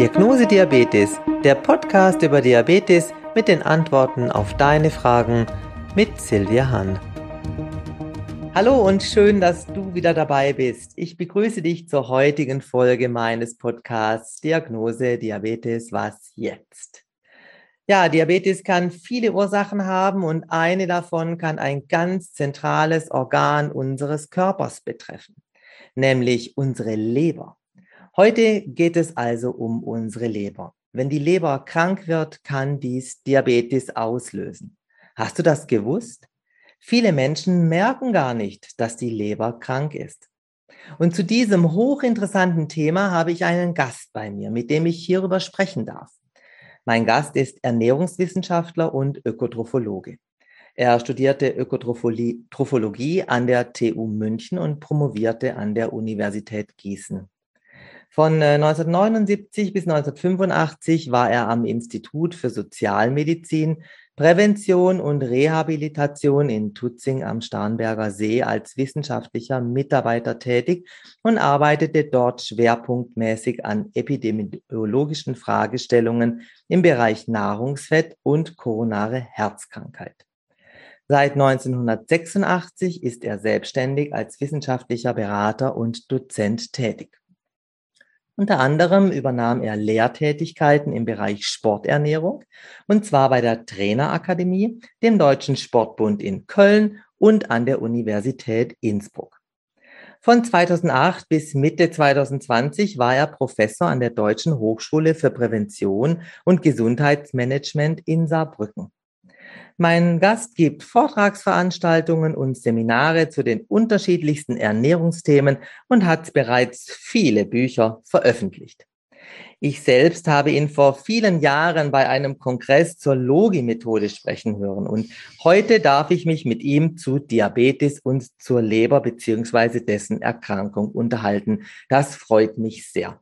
Diagnose Diabetes, der Podcast über Diabetes mit den Antworten auf deine Fragen mit Silvia Hahn. Hallo und schön, dass du wieder dabei bist. Ich begrüße dich zur heutigen Folge meines Podcasts Diagnose Diabetes, was jetzt? Ja, Diabetes kann viele Ursachen haben und eine davon kann ein ganz zentrales Organ unseres Körpers betreffen, nämlich unsere Leber. Heute geht es also um unsere Leber. Wenn die Leber krank wird, kann dies Diabetes auslösen. Hast du das gewusst? Viele Menschen merken gar nicht, dass die Leber krank ist. Und zu diesem hochinteressanten Thema habe ich einen Gast bei mir, mit dem ich hierüber sprechen darf. Mein Gast ist Ernährungswissenschaftler und Ökotrophologe. Er studierte Ökotrophologie an der TU München und promovierte an der Universität Gießen. Von 1979 äh, bis 1985 war er am Institut für Sozialmedizin, Prävention und Rehabilitation in Tutzing am Starnberger See als wissenschaftlicher Mitarbeiter tätig und arbeitete dort schwerpunktmäßig an epidemiologischen Fragestellungen im Bereich Nahrungsfett und koronare Herzkrankheit. Seit 1986 ist er selbstständig als wissenschaftlicher Berater und Dozent tätig. Unter anderem übernahm er Lehrtätigkeiten im Bereich Sporternährung, und zwar bei der Trainerakademie, dem Deutschen Sportbund in Köln und an der Universität Innsbruck. Von 2008 bis Mitte 2020 war er Professor an der Deutschen Hochschule für Prävention und Gesundheitsmanagement in Saarbrücken. Mein Gast gibt Vortragsveranstaltungen und Seminare zu den unterschiedlichsten Ernährungsthemen und hat bereits viele Bücher veröffentlicht. Ich selbst habe ihn vor vielen Jahren bei einem Kongress zur Logi-Methode sprechen hören und heute darf ich mich mit ihm zu Diabetes und zur Leber beziehungsweise dessen Erkrankung unterhalten. Das freut mich sehr.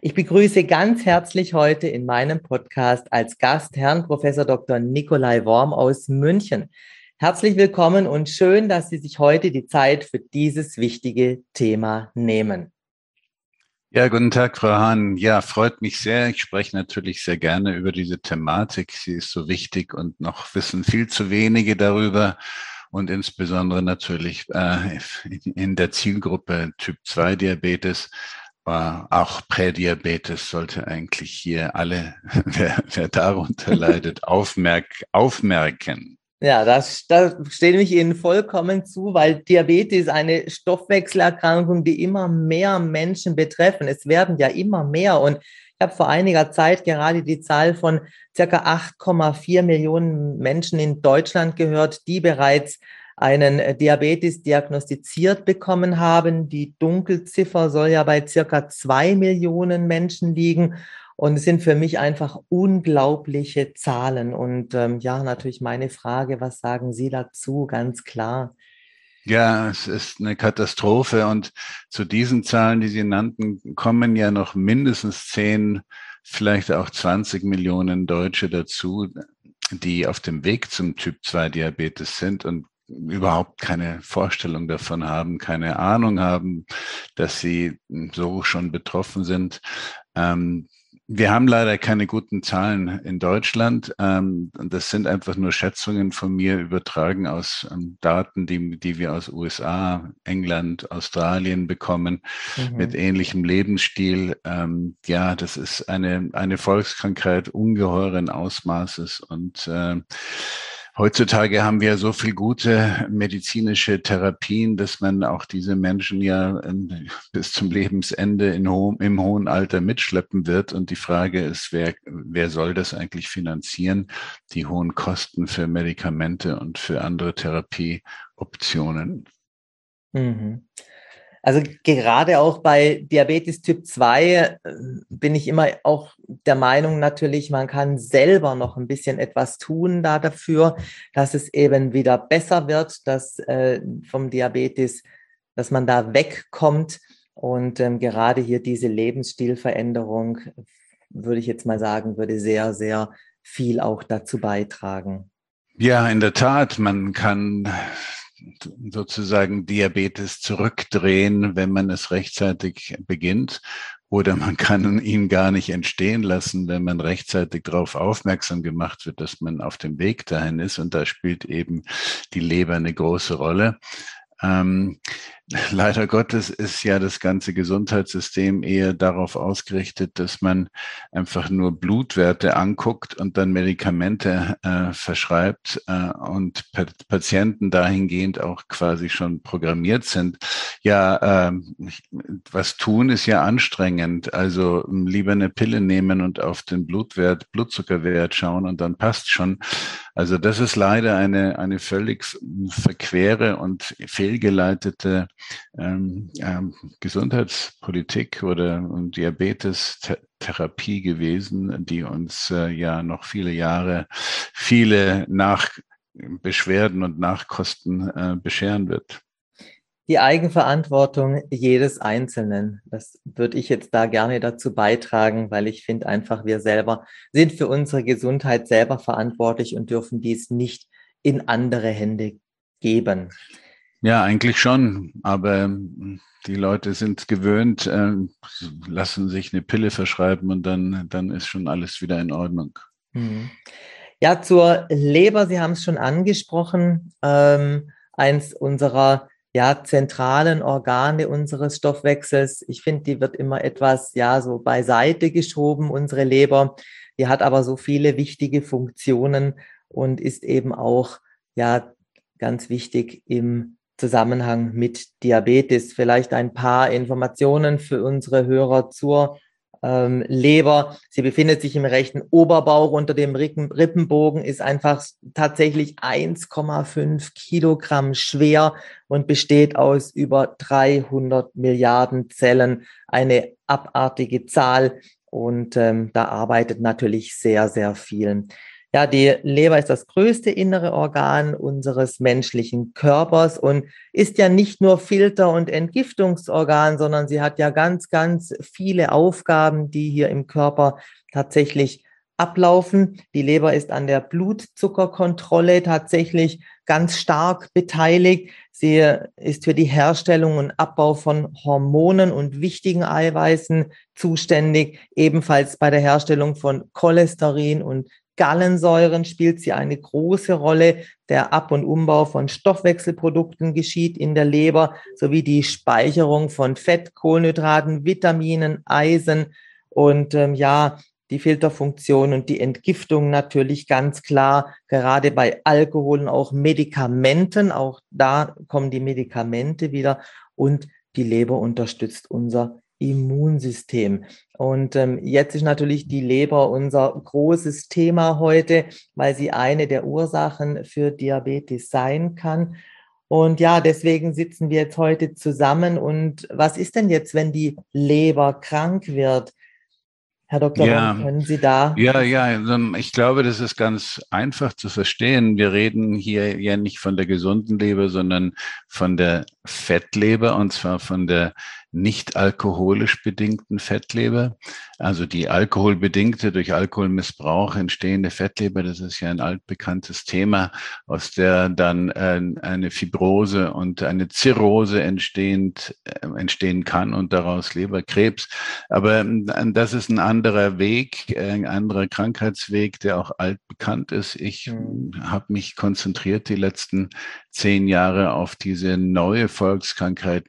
Ich begrüße ganz herzlich heute in meinem Podcast als Gast Herrn Professor Dr. Nikolai Worm aus München. Herzlich willkommen und schön, dass Sie sich heute die Zeit für dieses wichtige Thema nehmen. Ja, guten Tag, Frau Hahn. Ja, freut mich sehr. Ich spreche natürlich sehr gerne über diese Thematik. Sie ist so wichtig und noch wissen viel zu wenige darüber und insbesondere natürlich äh, in der Zielgruppe Typ 2 Diabetes auch Prädiabetes sollte eigentlich hier alle, wer, wer darunter leidet, aufmerk, aufmerken. Ja, das, das stimme ich Ihnen vollkommen zu, weil Diabetes ist eine Stoffwechselerkrankung, die immer mehr Menschen betreffen. Es werden ja immer mehr. Und ich habe vor einiger Zeit gerade die Zahl von circa 8,4 Millionen Menschen in Deutschland gehört, die bereits einen äh, Diabetes diagnostiziert bekommen haben. Die Dunkelziffer soll ja bei circa zwei Millionen Menschen liegen. Und es sind für mich einfach unglaubliche Zahlen. Und ähm, ja, natürlich meine Frage, was sagen Sie dazu? Ganz klar. Ja, es ist eine Katastrophe. Und zu diesen Zahlen, die Sie nannten, kommen ja noch mindestens zehn, vielleicht auch 20 Millionen Deutsche dazu, die auf dem Weg zum Typ 2 Diabetes sind. Und überhaupt keine Vorstellung davon haben, keine Ahnung haben, dass sie so schon betroffen sind. Ähm, wir haben leider keine guten Zahlen in Deutschland. Ähm, das sind einfach nur Schätzungen von mir übertragen aus ähm, Daten, die, die wir aus USA, England, Australien bekommen, mhm. mit ähnlichem Lebensstil. Ähm, ja, das ist eine, eine Volkskrankheit ungeheuren Ausmaßes und äh, Heutzutage haben wir so viel gute medizinische Therapien, dass man auch diese Menschen ja ähm, bis zum Lebensende hohem, im hohen Alter mitschleppen wird. Und die Frage ist, wer, wer soll das eigentlich finanzieren? Die hohen Kosten für Medikamente und für andere Therapieoptionen. Mhm. Also gerade auch bei Diabetes Typ 2 äh, bin ich immer auch der Meinung natürlich, man kann selber noch ein bisschen etwas tun da dafür, dass es eben wieder besser wird, dass äh, vom Diabetes, dass man da wegkommt. Und ähm, gerade hier diese Lebensstilveränderung, würde ich jetzt mal sagen, würde sehr, sehr viel auch dazu beitragen. Ja, in der Tat, man kann sozusagen Diabetes zurückdrehen, wenn man es rechtzeitig beginnt. Oder man kann ihn gar nicht entstehen lassen, wenn man rechtzeitig darauf aufmerksam gemacht wird, dass man auf dem Weg dahin ist. Und da spielt eben die Leber eine große Rolle. Ähm, leider Gottes ist ja das ganze Gesundheitssystem eher darauf ausgerichtet, dass man einfach nur Blutwerte anguckt und dann Medikamente äh, verschreibt äh, und Patienten dahingehend auch quasi schon programmiert sind. Ja, äh, was tun ist ja anstrengend. Also lieber eine Pille nehmen und auf den Blutwert, Blutzuckerwert schauen und dann passt schon. Also das ist leider eine, eine völlig verquere und fehlgeleitete ähm, ähm, Gesundheitspolitik oder Diabetestherapie gewesen, die uns äh, ja noch viele Jahre viele Nachbeschwerden und Nachkosten äh, bescheren wird. Die Eigenverantwortung jedes Einzelnen, das würde ich jetzt da gerne dazu beitragen, weil ich finde einfach, wir selber sind für unsere Gesundheit selber verantwortlich und dürfen dies nicht in andere Hände geben. Ja, eigentlich schon, aber hm, die Leute sind gewöhnt, äh, lassen sich eine Pille verschreiben und dann, dann ist schon alles wieder in Ordnung. Mhm. Ja, zur Leber, Sie haben es schon angesprochen, ähm, eins unserer ja, zentralen Organe unseres Stoffwechsels. Ich finde, die wird immer etwas ja so beiseite geschoben, unsere Leber. Die hat aber so viele wichtige Funktionen und ist eben auch ja ganz wichtig im Zusammenhang mit Diabetes. Vielleicht ein paar Informationen für unsere Hörer zur ähm, Leber. Sie befindet sich im rechten Oberbauch unter dem Rippen, Rippenbogen, ist einfach tatsächlich 1,5 Kilogramm schwer und besteht aus über 300 Milliarden Zellen. Eine abartige Zahl und ähm, da arbeitet natürlich sehr, sehr viel. Ja, die Leber ist das größte innere Organ unseres menschlichen Körpers und ist ja nicht nur Filter- und Entgiftungsorgan, sondern sie hat ja ganz, ganz viele Aufgaben, die hier im Körper tatsächlich ablaufen. Die Leber ist an der Blutzuckerkontrolle tatsächlich ganz stark beteiligt. Sie ist für die Herstellung und Abbau von Hormonen und wichtigen Eiweißen zuständig, ebenfalls bei der Herstellung von Cholesterin und Gallensäuren spielt sie eine große Rolle. Der Ab- und Umbau von Stoffwechselprodukten geschieht in der Leber sowie die Speicherung von Fett, Kohlenhydraten, Vitaminen, Eisen und ähm, ja, die Filterfunktion und die Entgiftung natürlich ganz klar, gerade bei Alkohol und auch Medikamenten, auch da kommen die Medikamente wieder und die Leber unterstützt unser Immunsystem. Und ähm, jetzt ist natürlich die Leber unser großes Thema heute, weil sie eine der Ursachen für Diabetes sein kann. Und ja, deswegen sitzen wir jetzt heute zusammen. Und was ist denn jetzt, wenn die Leber krank wird? Herr Dr. Ja, können Sie da? Ja, ja, also, ich glaube, das ist ganz einfach zu verstehen. Wir reden hier ja nicht von der gesunden Leber, sondern von der Fettleber und zwar von der nicht alkoholisch bedingten Fettleber. Also die alkoholbedingte, durch Alkoholmissbrauch entstehende Fettleber, das ist ja ein altbekanntes Thema, aus der dann äh, eine Fibrose und eine Zirrhose entstehend, äh, entstehen kann und daraus Leberkrebs. Aber äh, das ist ein anderer Weg, ein anderer Krankheitsweg, der auch altbekannt ist. Ich mhm. habe mich konzentriert die letzten zehn Jahre auf diese neue Volkskrankheit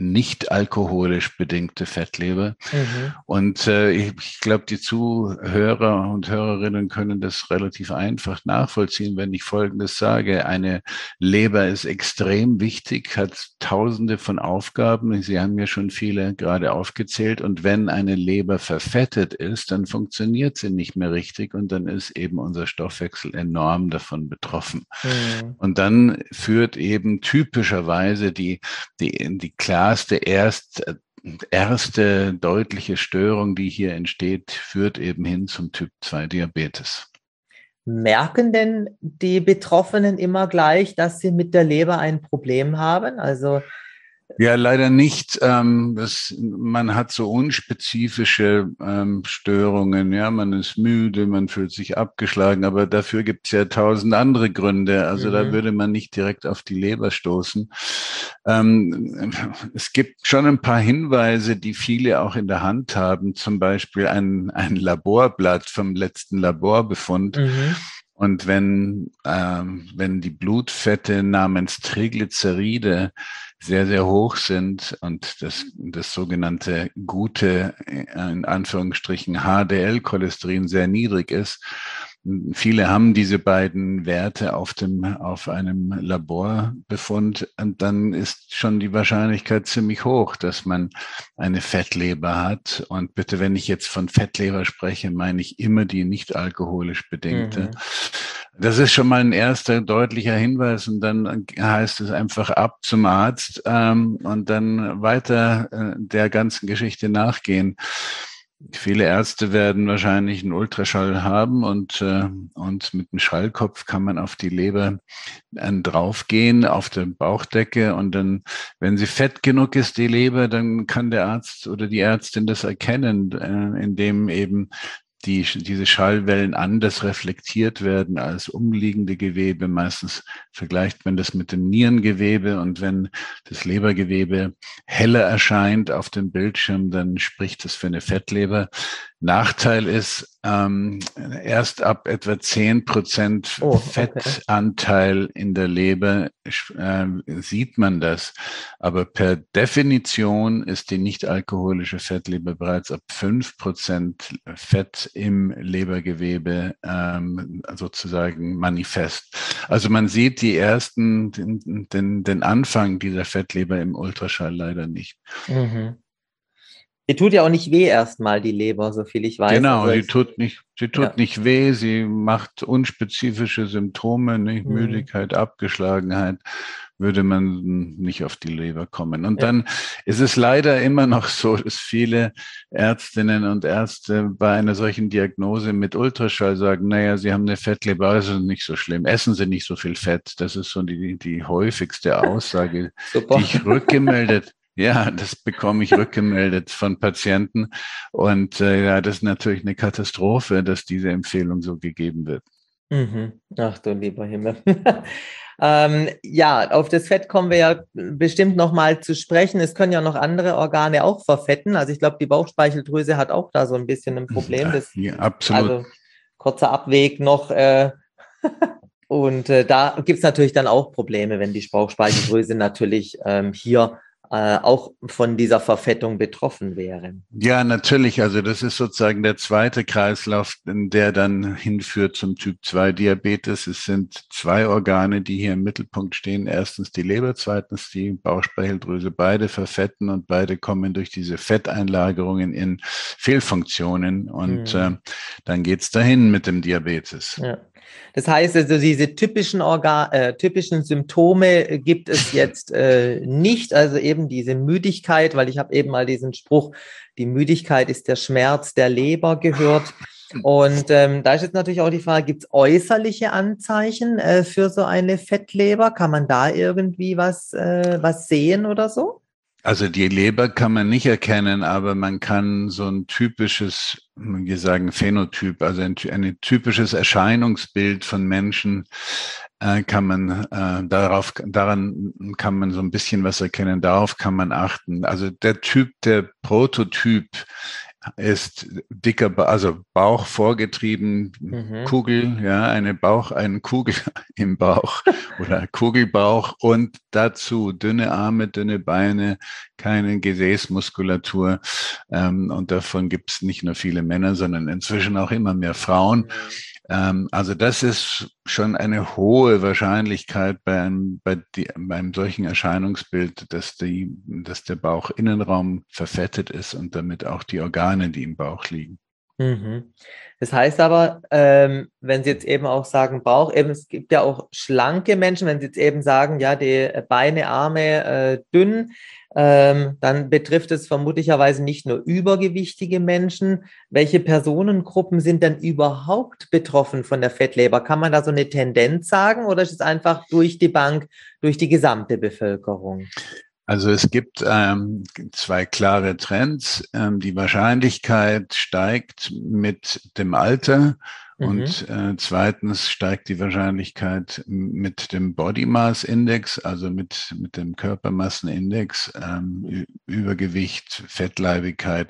nicht alkoholisch bedingte Fettleber. Mhm. Und äh, ich, ich glaube, die Zuhörer und Hörerinnen können das relativ einfach nachvollziehen, wenn ich Folgendes sage. Eine Leber ist extrem wichtig, hat tausende von Aufgaben. Sie haben ja schon viele gerade aufgezählt. Und wenn eine Leber verfettet ist, dann funktioniert sie nicht mehr richtig und dann ist eben unser Stoffwechsel enorm davon betroffen. Mhm. Und dann führt eben typischerweise die, die, die klar klarste, erst, erste deutliche Störung, die hier entsteht, führt eben hin zum Typ 2 Diabetes. Merken denn die Betroffenen immer gleich, dass sie mit der Leber ein Problem haben? Also Ja, leider nicht. Ähm, das, man hat so unspezifische ähm, Störungen. Ja, man ist müde, man fühlt sich abgeschlagen, aber dafür gibt es ja tausend andere Gründe. Also mhm. da würde man nicht direkt auf die Leber stoßen. Ähm, es gibt schon ein paar Hinweise, die viele auch in der Hand haben. Zum Beispiel ein, ein Laborblatt vom letzten Laborbefund. Mhm und wenn, ähm, wenn die Blutfette namens Triglyceride sehr, sehr hoch sind und das, das sogenannte gute, in Anführungsstrichen HDL-Cholesterin sehr niedrig ist, Viele haben diese beiden Werte auf dem, auf einem Laborbefund und dann ist schon die Wahrscheinlichkeit ziemlich hoch, dass man eine Fettleber hat. Und bitte, wenn ich jetzt von Fettleber spreche, meine ich immer die nicht alkoholisch bedingte. Mhm. Das ist schon mal ein erster deutlicher Hinweis und dann heißt es einfach ab zum Arzt ähm, und dann weiter äh, der ganzen Geschichte nachgehen. Viele Ärzte werden wahrscheinlich einen Ultraschall haben und, äh, und mit dem Schallkopf kann man auf die Leber äh, draufgehen, auf der Bauchdecke und dann, wenn sie fett genug ist, die Leber, dann kann der Arzt oder die Ärztin das erkennen, äh, indem eben die, diese Schallwellen anders reflektiert werden als umliegende Gewebe. Meistens vergleicht man das mit dem Nierengewebe und wenn das Lebergewebe heller erscheint auf dem Bildschirm, dann spricht das für eine Fettleber. Nachteil ist, ähm, erst ab etwa zehn Prozent oh, okay. Fettanteil in der Leber äh, sieht man das. Aber per Definition ist die nicht alkoholische Fettleber bereits ab fünf Prozent Fett im Lebergewebe ähm, sozusagen manifest. Also man sieht die ersten, den, den, den Anfang dieser Fettleber im Ultraschall leider nicht. Mhm. Die tut ja auch nicht weh erstmal, die Leber, so viel ich weiß. Genau, also sie tut nicht, sie tut ja. nicht weh, sie macht unspezifische Symptome, nicht mhm. Müdigkeit, Abgeschlagenheit, würde man nicht auf die Leber kommen. Und ja. dann ist es leider immer noch so, dass viele Ärztinnen und Ärzte bei einer solchen Diagnose mit Ultraschall sagen, naja, sie haben eine Fettleber, das ist nicht so schlimm, essen Sie nicht so viel Fett. Das ist so die, die häufigste Aussage, die ich rückgemeldet ja, das bekomme ich rückgemeldet von Patienten. Und äh, ja, das ist natürlich eine Katastrophe, dass diese Empfehlung so gegeben wird. Mhm. Ach du lieber Himmel. ähm, ja, auf das Fett kommen wir ja bestimmt nochmal zu sprechen. Es können ja noch andere Organe auch verfetten. Also ich glaube, die Bauchspeicheldrüse hat auch da so ein bisschen ein Problem. Das, ja, absolut. Also kurzer Abweg noch. Äh, und äh, da gibt es natürlich dann auch Probleme, wenn die Bauchspeicheldrüse natürlich ähm, hier äh, auch von dieser Verfettung betroffen wären. Ja, natürlich. Also das ist sozusagen der zweite Kreislauf, der dann hinführt zum Typ 2 Diabetes. Es sind zwei Organe, die hier im Mittelpunkt stehen. Erstens die Leber, zweitens die Bauchspeicheldrüse. Beide verfetten und beide kommen durch diese Fetteinlagerungen in Fehlfunktionen. Und mhm. äh, dann geht's dahin mit dem Diabetes. Ja. Das heißt also, diese typischen, Organ, äh, typischen Symptome gibt es jetzt äh, nicht. Also eben diese Müdigkeit, weil ich habe eben mal diesen Spruch, die Müdigkeit ist der Schmerz der Leber gehört. Und ähm, da ist jetzt natürlich auch die Frage, gibt es äußerliche Anzeichen äh, für so eine Fettleber? Kann man da irgendwie was, äh, was sehen oder so? Also die Leber kann man nicht erkennen, aber man kann so ein typisches, wir sagen Phänotyp, also ein, ein typisches Erscheinungsbild von Menschen äh, kann man äh, darauf, daran kann man so ein bisschen was erkennen, darauf kann man achten. Also der Typ, der Prototyp ist dicker, also Bauch vorgetrieben, mhm. Kugel, ja, eine Bauch, eine Kugel im Bauch oder Kugelbauch und dazu dünne Arme, dünne Beine, keine Gesäßmuskulatur. Ähm, und davon gibt es nicht nur viele Männer, sondern inzwischen auch immer mehr Frauen. Mhm. Ähm, also das ist schon eine hohe Wahrscheinlichkeit bei einem, bei, die, bei solchen Erscheinungsbild, dass, die, dass der Bauchinnenraum verfettet ist und damit auch die Organe, die im Bauch liegen. Mhm. Das heißt aber, ähm, wenn Sie jetzt eben auch sagen Bauch, eben es gibt ja auch schlanke Menschen, wenn Sie jetzt eben sagen, ja, die Beine, Arme äh, dünn, ähm, dann betrifft es vermutlicherweise nicht nur übergewichtige Menschen. Welche Personengruppen sind denn überhaupt betroffen von der Fettleber? Kann man da so eine Tendenz sagen oder ist es einfach durch die Bank, durch die gesamte Bevölkerung? Also es gibt ähm, zwei klare Trends. Ähm, die Wahrscheinlichkeit steigt mit dem Alter und mhm. äh, zweitens steigt die Wahrscheinlichkeit mit dem Body Mass Index, also mit, mit dem Körpermassenindex, ähm, Übergewicht, Fettleibigkeit.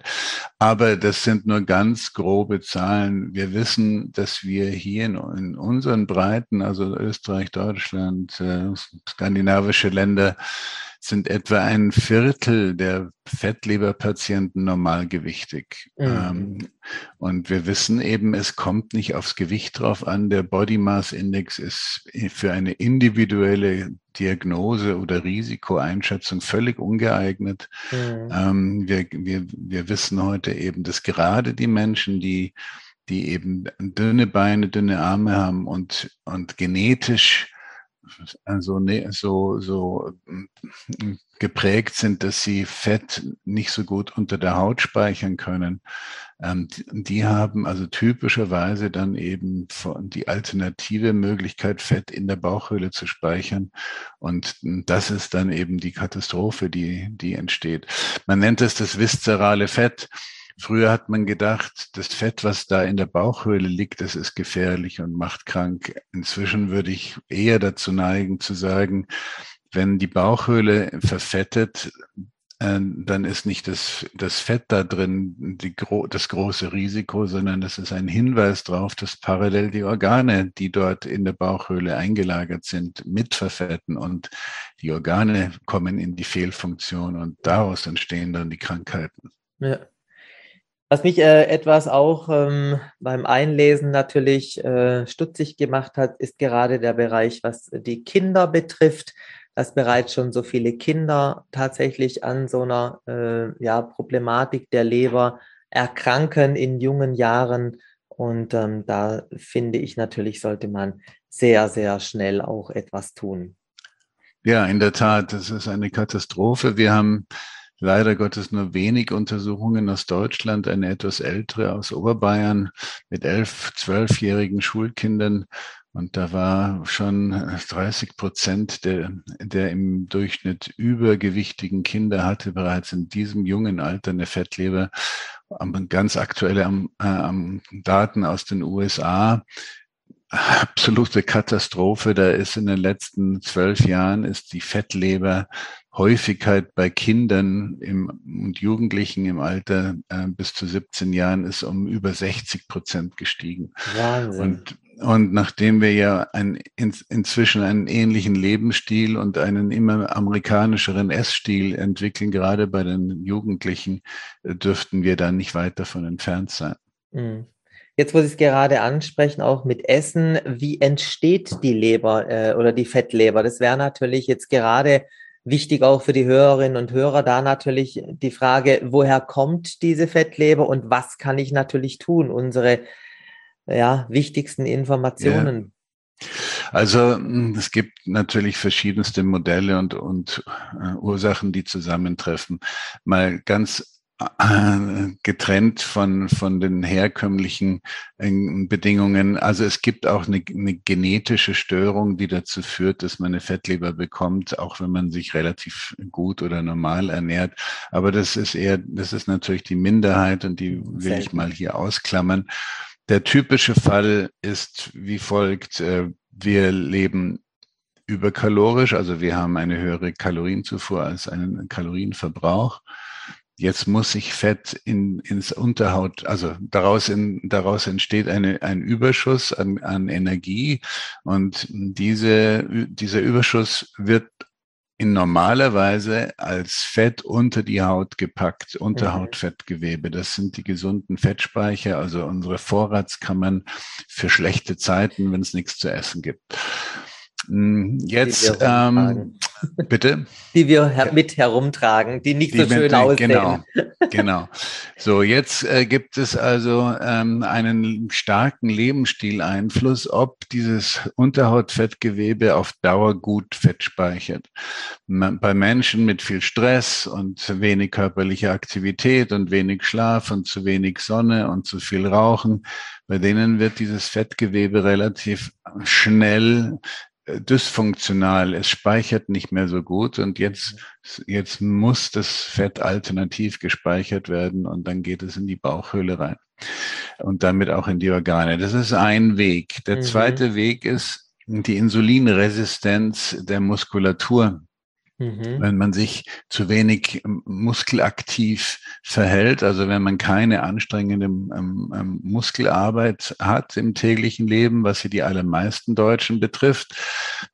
Aber das sind nur ganz grobe Zahlen. Wir wissen, dass wir hier in, in unseren Breiten, also Österreich, Deutschland, äh, skandinavische Länder, sind etwa ein Viertel der Fettleberpatienten normalgewichtig. Mhm. Ähm, und wir wissen eben, es kommt nicht aufs Gewicht drauf an. Der Body Mass Index ist für eine individuelle Diagnose oder Risikoeinschätzung völlig ungeeignet. Mhm. Ähm, wir, wir, wir wissen heute eben, dass gerade die Menschen, die die eben dünne Beine, dünne Arme haben und, und genetisch also ne, so, so mm, geprägt sind, dass sie Fett nicht so gut unter der Haut speichern können. Ähm, die haben also typischerweise dann eben die alternative Möglichkeit, Fett in der Bauchhöhle zu speichern. Und das ist dann eben die Katastrophe, die, die entsteht. Man nennt es das viszerale Fett. Früher hat man gedacht, das Fett, was da in der Bauchhöhle liegt, das ist gefährlich und macht krank. Inzwischen würde ich eher dazu neigen zu sagen, wenn die Bauchhöhle verfettet, äh, dann ist nicht das, das Fett da drin die, das große Risiko, sondern das ist ein Hinweis darauf, dass parallel die Organe, die dort in der Bauchhöhle eingelagert sind, mit verfetten und die Organe kommen in die Fehlfunktion und daraus entstehen dann die Krankheiten. Ja. Was mich äh, etwas auch ähm, beim Einlesen natürlich äh, stutzig gemacht hat, ist gerade der Bereich, was die Kinder betrifft, dass bereits schon so viele Kinder tatsächlich an so einer äh, ja, Problematik der Leber erkranken in jungen Jahren. Und ähm, da finde ich natürlich, sollte man sehr, sehr schnell auch etwas tun. Ja, in der Tat, das ist eine Katastrophe. Wir haben leider Gottes nur wenig Untersuchungen aus Deutschland, eine etwas ältere aus Oberbayern mit elf, zwölfjährigen Schulkindern. Und da war schon 30 Prozent der, der im Durchschnitt übergewichtigen Kinder hatte bereits in diesem jungen Alter eine Fettleber. Ganz aktuelle äh, Daten aus den USA absolute Katastrophe. Da ist in den letzten zwölf Jahren ist die Fettleber Häufigkeit bei Kindern im, und Jugendlichen im Alter äh, bis zu 17 Jahren ist um über 60 Prozent gestiegen. Wahnsinn. Und, und nachdem wir ja ein, in, inzwischen einen ähnlichen Lebensstil und einen immer amerikanischeren Essstil entwickeln, gerade bei den Jugendlichen, äh, dürften wir da nicht weit davon entfernt sein. Mhm. Jetzt, wo Sie es gerade ansprechen, auch mit Essen, wie entsteht die Leber äh, oder die Fettleber? Das wäre natürlich jetzt gerade wichtig auch für die Hörerinnen und Hörer da natürlich die Frage, woher kommt diese Fettleber und was kann ich natürlich tun? Unsere ja, wichtigsten Informationen. Ja. Also hm, es gibt natürlich verschiedenste Modelle und, und äh, Ursachen, die zusammentreffen. Mal ganz getrennt von, von den herkömmlichen äh, Bedingungen. Also es gibt auch eine, eine, genetische Störung, die dazu führt, dass man eine Fettleber bekommt, auch wenn man sich relativ gut oder normal ernährt. Aber das ist eher, das ist natürlich die Minderheit und die will ich mal hier ausklammern. Der typische Fall ist wie folgt. Äh, wir leben überkalorisch, also wir haben eine höhere Kalorienzufuhr als einen Kalorienverbrauch. Jetzt muss sich Fett in, ins Unterhaut, also daraus, in, daraus entsteht eine, ein Überschuss an, an Energie und diese, dieser Überschuss wird in normaler Weise als Fett unter die Haut gepackt, Unterhautfettgewebe. Das sind die gesunden Fettspeicher, also unsere Vorratskammern für schlechte Zeiten, wenn es nichts zu essen gibt. Hm, jetzt, ähm, bitte? Die wir her mit herumtragen, die nicht die so schön mit, aussehen. Genau, genau. So, jetzt äh, gibt es also ähm, einen starken Lebensstileinfluss, ob dieses Unterhautfettgewebe auf Dauer gut Fett speichert. Bei Menschen mit viel Stress und wenig körperlicher Aktivität und wenig Schlaf und zu wenig Sonne und zu viel Rauchen, bei denen wird dieses Fettgewebe relativ schnell dysfunktional. Es speichert nicht mehr so gut und jetzt, jetzt muss das Fett alternativ gespeichert werden und dann geht es in die Bauchhöhle rein und damit auch in die Organe. Das ist ein Weg. Der mhm. zweite Weg ist die Insulinresistenz der Muskulatur. Mhm. Wenn man sich zu wenig ähm, muskelaktiv verhält, also wenn man keine anstrengende ähm, ähm, Muskelarbeit hat im täglichen Leben, was hier die allermeisten Deutschen betrifft,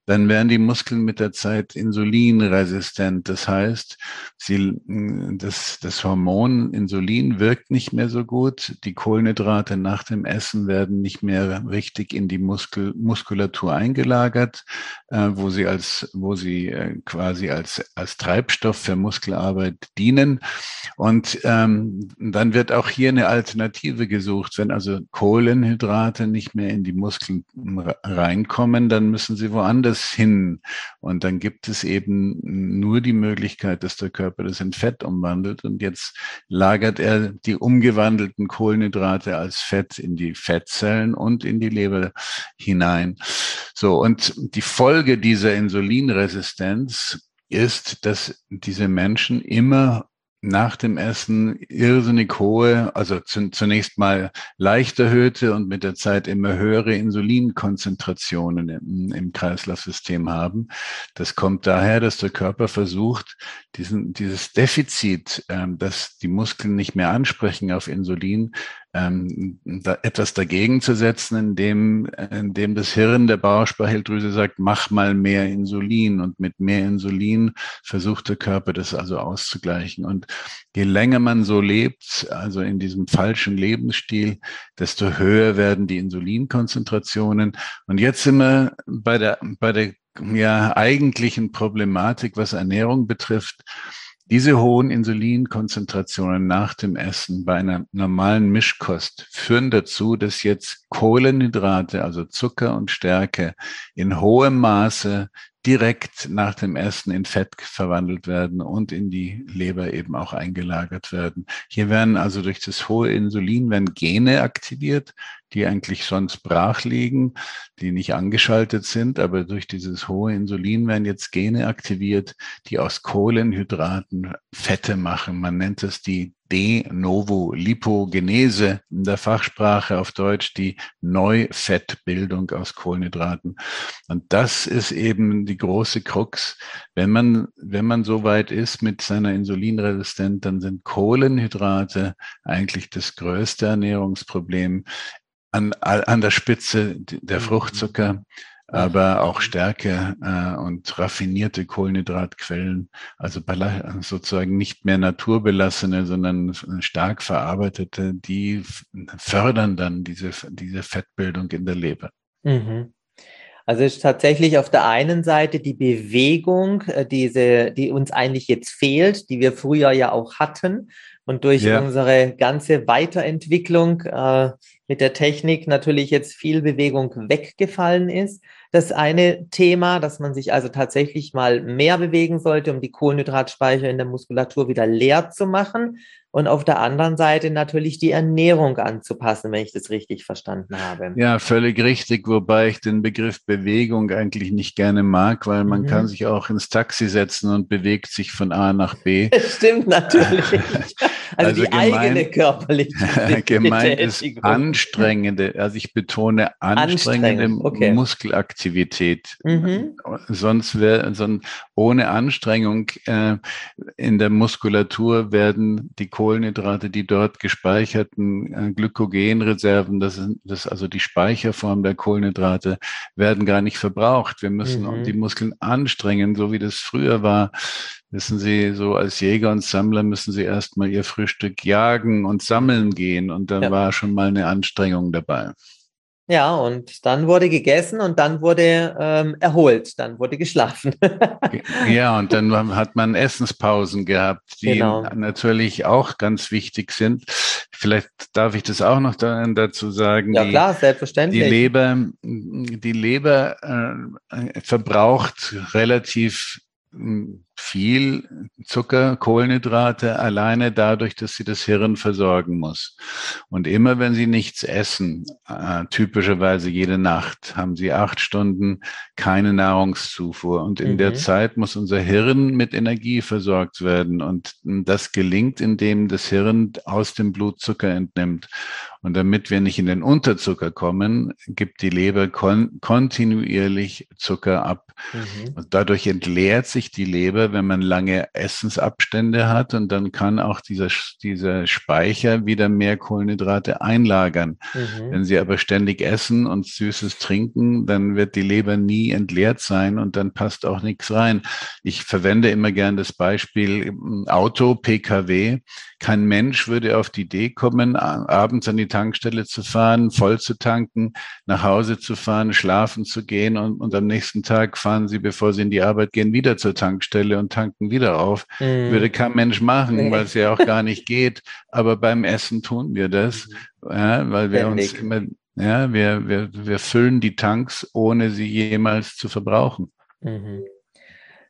dann werden die Muskeln mit der Zeit insulinresistent. Das heißt, sie, das, das Hormon Insulin wirkt nicht mehr so gut. Die Kohlenhydrate nach dem Essen werden nicht mehr richtig in die Muskel, Muskulatur eingelagert, äh, wo sie als, wo sie äh, quasi als, als Treibstoff für Muskelarbeit dienen. Und ähm, dann wird auch hier eine Alternative gesucht. Wenn also Kohlenhydrate nicht mehr in die Muskeln reinkommen, dann müssen sie woanders hin. Und dann gibt es eben nur die Möglichkeit, dass der Körper das in Fett umwandelt. Und jetzt lagert er die umgewandelten Kohlenhydrate als Fett in die Fettzellen und in die Leber hinein. So, und die Folge dieser Insulinresistenz ist, dass diese Menschen immer nach dem Essen irrsinnig hohe, also zunächst mal leicht erhöhte und mit der Zeit immer höhere Insulinkonzentrationen im, im Kreislaufsystem haben. Das kommt daher, dass der Körper versucht, diesen, dieses Defizit, ähm, dass die Muskeln nicht mehr ansprechen auf Insulin, ähm, da etwas dagegen zu setzen, indem, indem das Hirn der Bauchspeicheldrüse sagt, mach mal mehr Insulin. Und mit mehr Insulin versucht der Körper das also auszugleichen. Und je länger man so lebt, also in diesem falschen Lebensstil, desto höher werden die Insulinkonzentrationen. Und jetzt sind wir bei der, bei der ja, eigentlichen Problematik, was Ernährung betrifft. Diese hohen Insulinkonzentrationen nach dem Essen bei einer normalen Mischkost führen dazu, dass jetzt Kohlenhydrate, also Zucker und Stärke, in hohem Maße direkt nach dem Essen in Fett verwandelt werden und in die Leber eben auch eingelagert werden. Hier werden also durch das hohe Insulin werden Gene aktiviert, die eigentlich sonst brach liegen, die nicht angeschaltet sind, aber durch dieses hohe Insulin werden jetzt Gene aktiviert, die aus Kohlenhydraten Fette machen. Man nennt es die De novo Lipogenese in der Fachsprache auf Deutsch die Neufettbildung aus Kohlenhydraten. Und das ist eben die große Krux. Wenn man, wenn man so weit ist mit seiner Insulinresistenz, dann sind Kohlenhydrate eigentlich das größte Ernährungsproblem an, an der Spitze der mhm. Fruchtzucker aber auch Stärke äh, und raffinierte Kohlenhydratquellen, also sozusagen nicht mehr naturbelassene, sondern stark verarbeitete, die fördern dann diese, diese Fettbildung in der Leber. Mhm. Also ist tatsächlich auf der einen Seite die Bewegung, äh, diese, die uns eigentlich jetzt fehlt, die wir früher ja auch hatten und durch ja. unsere ganze Weiterentwicklung äh, mit der Technik natürlich jetzt viel Bewegung weggefallen ist. Das eine Thema, dass man sich also tatsächlich mal mehr bewegen sollte, um die Kohlenhydratspeicher in der Muskulatur wieder leer zu machen und auf der anderen Seite natürlich die Ernährung anzupassen, wenn ich das richtig verstanden habe. Ja, völlig richtig, wobei ich den Begriff Bewegung eigentlich nicht gerne mag, weil man mhm. kann sich auch ins Taxi setzen und bewegt sich von A nach B. Stimmt natürlich. Also, also die gemein, eigene körperliche Gemeint ist anstrengende, also ich betone anstrengende okay. Muskelaktivität. Mhm. Sonst wäre, sonst ohne Anstrengung äh, in der Muskulatur werden die Kohlen Kohlenhydrate, die dort gespeicherten äh, Glykogenreserven, das ist, das ist also die Speicherform der Kohlenhydrate, werden gar nicht verbraucht. Wir müssen mhm. die Muskeln anstrengen, so wie das früher war. Wissen Sie, so als Jäger und Sammler müssen Sie erstmal Ihr Frühstück jagen und sammeln gehen und dann ja. war schon mal eine Anstrengung dabei. Ja, und dann wurde gegessen und dann wurde ähm, erholt, dann wurde geschlafen. ja, und dann hat man Essenspausen gehabt, die genau. natürlich auch ganz wichtig sind. Vielleicht darf ich das auch noch dazu sagen. Ja, die, klar, selbstverständlich. Die Leber, die Leber äh, verbraucht relativ viel Zucker, Kohlenhydrate, alleine dadurch, dass sie das Hirn versorgen muss. Und immer wenn sie nichts essen, äh, typischerweise jede Nacht, haben sie acht Stunden keine Nahrungszufuhr. Und in mhm. der Zeit muss unser Hirn mit Energie versorgt werden. Und das gelingt, indem das Hirn aus dem Blutzucker entnimmt. Und damit wir nicht in den Unterzucker kommen, gibt die Leber kon kontinuierlich Zucker ab. Mhm. Und dadurch entleert sich die Leber, wenn man lange Essensabstände hat. Und dann kann auch dieser, dieser Speicher wieder mehr Kohlenhydrate einlagern. Mhm. Wenn Sie aber ständig essen und Süßes trinken, dann wird die Leber nie entleert sein und dann passt auch nichts rein. Ich verwende immer gern das Beispiel Auto, PKW. Kein Mensch würde auf die Idee kommen, abends an die Tankstelle zu fahren, voll zu tanken, nach Hause zu fahren, schlafen zu gehen und, und am nächsten Tag fahren sie, bevor sie in die Arbeit gehen, wieder zur Tankstelle und tanken wieder auf. Mhm. Würde kein Mensch machen, nee. weil es ja auch gar nicht geht. Aber beim Essen tun wir das, mhm. ja, weil wir Ständig. uns immer, ja, wir, wir, wir füllen die Tanks, ohne sie jemals zu verbrauchen. Mhm.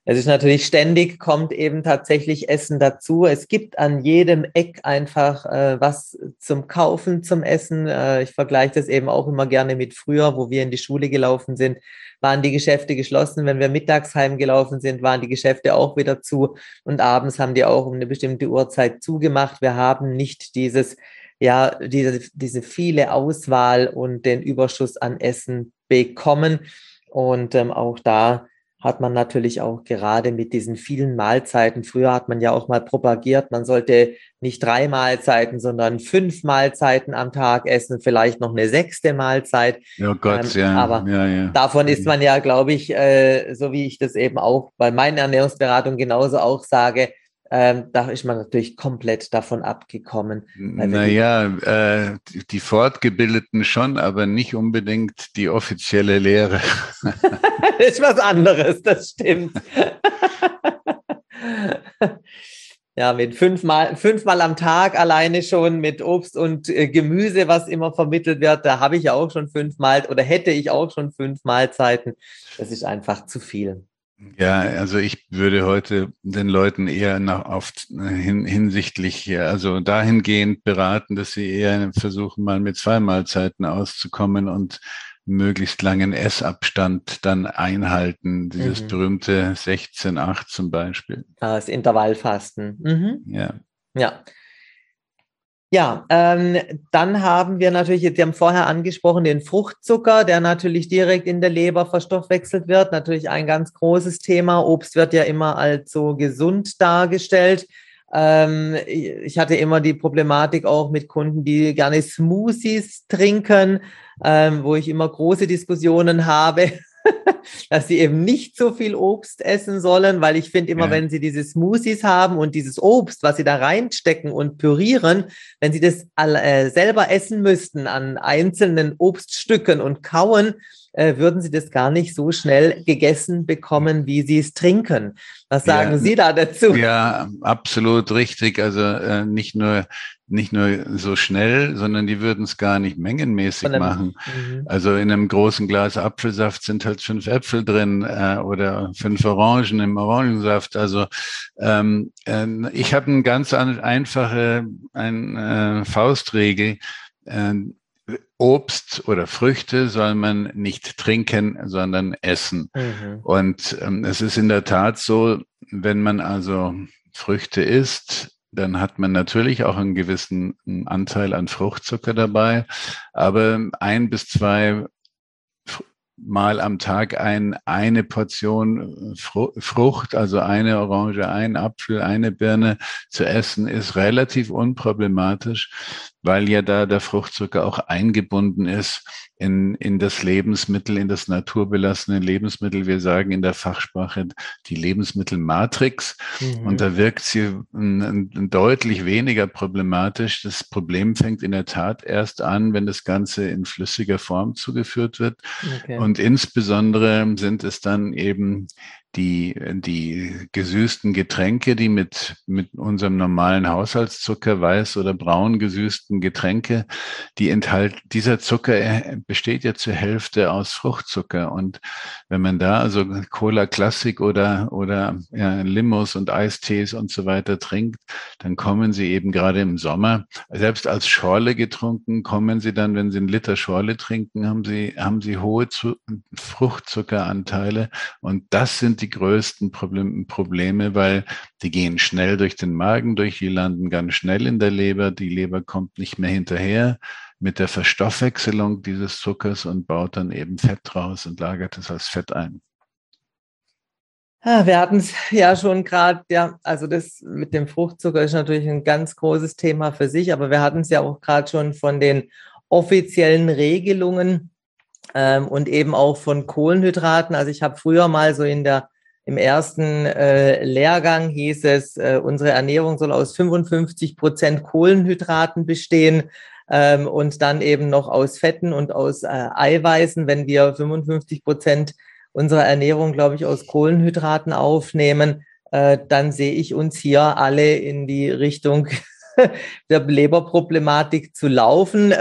Es ist natürlich ständig, kommt eben tatsächlich Essen dazu. Es gibt an jedem Eck einfach äh, was zum Kaufen, zum Essen. Äh, ich vergleiche das eben auch immer gerne mit früher, wo wir in die Schule gelaufen sind, waren die Geschäfte geschlossen. Wenn wir mittags heimgelaufen sind, waren die Geschäfte auch wieder zu. Und abends haben die auch um eine bestimmte Uhrzeit zugemacht. Wir haben nicht dieses, ja, diese, diese viele Auswahl und den Überschuss an Essen bekommen. Und ähm, auch da hat man natürlich auch gerade mit diesen vielen Mahlzeiten, früher hat man ja auch mal propagiert, man sollte nicht drei Mahlzeiten, sondern fünf Mahlzeiten am Tag essen, vielleicht noch eine sechste Mahlzeit. Oh Gott, ähm, ja. Aber ja, ja. davon ist man ja, glaube ich, äh, so wie ich das eben auch bei meinen Ernährungsberatungen genauso auch sage, ähm, da ist man natürlich komplett davon abgekommen. Naja, äh, die, Fortgebildeten schon, aber nicht unbedingt die offizielle Lehre. das ist was anderes, das stimmt. ja, mit fünfmal, fünfmal am Tag alleine schon mit Obst und äh, Gemüse, was immer vermittelt wird, da habe ich ja auch schon fünfmal oder hätte ich auch schon fünf Mahlzeiten. Das ist einfach zu viel. Ja, also ich würde heute den Leuten eher nach, auf, hin, hinsichtlich, also dahingehend beraten, dass sie eher versuchen, mal mit zwei Mahlzeiten auszukommen und möglichst langen Essabstand dann einhalten. Dieses mhm. berühmte 16-8 zum Beispiel. Das Intervallfasten. Mhm. Ja. Ja. Ja, ähm, dann haben wir natürlich, Sie haben vorher angesprochen, den Fruchtzucker, der natürlich direkt in der Leber verstoffwechselt wird. Natürlich ein ganz großes Thema. Obst wird ja immer als so gesund dargestellt. Ähm, ich hatte immer die Problematik auch mit Kunden, die gerne Smoothies trinken, ähm, wo ich immer große Diskussionen habe. dass sie eben nicht so viel Obst essen sollen, weil ich finde immer, ja. wenn sie diese Smoothies haben und dieses Obst, was sie da reinstecken und pürieren, wenn sie das äh, selber essen müssten an einzelnen Obststücken und kauen, äh, würden sie das gar nicht so schnell gegessen bekommen, wie sie es trinken. Was sagen ja, Sie da dazu? Ja, absolut richtig. Also äh, nicht nur nicht nur so schnell, sondern die würden es gar nicht mengenmäßig einem, machen. Mhm. Also in einem großen Glas Apfelsaft sind halt fünf Äpfel drin äh, oder fünf Orangen im Orangensaft. Also ähm, äh, ich habe eine ganz einfache ein, äh, Faustregel. Äh, Obst oder Früchte soll man nicht trinken, sondern essen. Mhm. Und ähm, es ist in der Tat so, wenn man also Früchte isst, dann hat man natürlich auch einen gewissen Anteil an Fruchtzucker dabei, aber ein bis zwei Mal am Tag ein, eine Portion Frucht, also eine Orange, ein Apfel, eine Birne zu essen, ist relativ unproblematisch, weil ja da der Fruchtzucker auch eingebunden ist in, in das Lebensmittel, in das naturbelassene Lebensmittel. Wir sagen in der Fachsprache die Lebensmittelmatrix. Mhm. Und da wirkt sie deutlich weniger problematisch. Das Problem fängt in der Tat erst an, wenn das Ganze in flüssiger Form zugeführt wird. Okay. Und insbesondere sind es dann eben die, die gesüßten Getränke, die mit, mit unserem normalen Haushaltszucker, weiß oder braun gesüßten Getränke, die enthalten, dieser Zucker besteht ja zur Hälfte aus Fruchtzucker. Und wenn man da also Cola Classic oder, oder ja, Limos und Eistees und so weiter trinkt, dann kommen sie eben gerade im Sommer, selbst als Schorle getrunken, kommen sie dann, wenn sie einen Liter Schorle trinken, haben sie, haben sie hohe Fruchtzuckeranteile. Und das sind die die größten Probleme, weil die gehen schnell durch den Magen durch, die landen ganz schnell in der Leber, die Leber kommt nicht mehr hinterher mit der Verstoffwechselung dieses Zuckers und baut dann eben Fett raus und lagert es als Fett ein. wir hatten es ja schon gerade, ja, also das mit dem Fruchtzucker ist natürlich ein ganz großes Thema für sich, aber wir hatten es ja auch gerade schon von den offiziellen Regelungen ähm, und eben auch von Kohlenhydraten. Also ich habe früher mal so in der im ersten äh, Lehrgang hieß es, äh, unsere Ernährung soll aus 55 Prozent Kohlenhydraten bestehen ähm, und dann eben noch aus Fetten und aus äh, Eiweißen. Wenn wir 55 Prozent unserer Ernährung, glaube ich, aus Kohlenhydraten aufnehmen, äh, dann sehe ich uns hier alle in die Richtung der Leberproblematik zu laufen.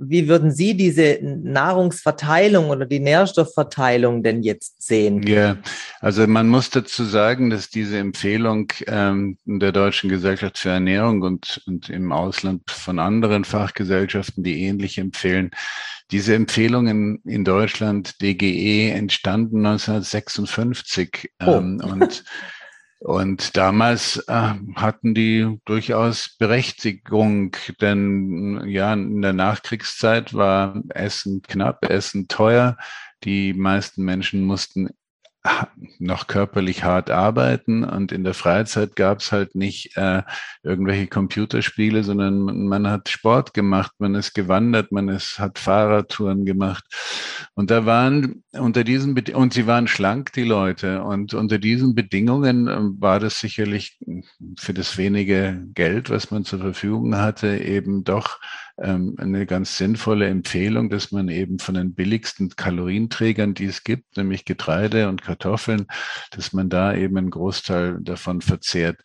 Wie würden Sie diese Nahrungsverteilung oder die Nährstoffverteilung denn jetzt sehen? Ja, also man muss dazu sagen, dass diese Empfehlung ähm, der Deutschen Gesellschaft für Ernährung und, und im Ausland von anderen Fachgesellschaften, die ähnlich empfehlen, diese Empfehlungen in Deutschland, DGE, entstanden 1956 oh. ähm, und Und damals äh, hatten die durchaus Berechtigung, denn ja, in der Nachkriegszeit war Essen knapp, Essen teuer. Die meisten Menschen mussten noch körperlich hart arbeiten und in der Freizeit gab es halt nicht äh, irgendwelche Computerspiele, sondern man hat Sport gemacht, man ist gewandert, man ist, hat Fahrradtouren gemacht. Und da waren unter diesen Bed und sie waren schlank die Leute. Und unter diesen Bedingungen äh, war das sicherlich für das wenige Geld, was man zur Verfügung hatte, eben doch ähm, eine ganz sinnvolle Empfehlung, dass man eben von den billigsten Kalorienträgern, die es gibt, nämlich Getreide und Kartoffeln, dass man da eben einen Großteil davon verzehrt.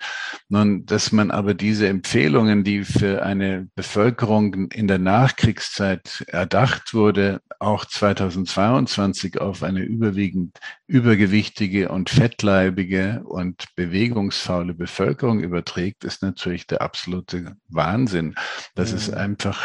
Nun, dass man aber diese Empfehlungen, die für eine Bevölkerung in der Nachkriegszeit erdacht wurde, auch 2022 auf eine überwiegend übergewichtige und fettleibige und bewegungsfaule Bevölkerung überträgt, ist natürlich der absolute Wahnsinn. Das mhm. ist einfach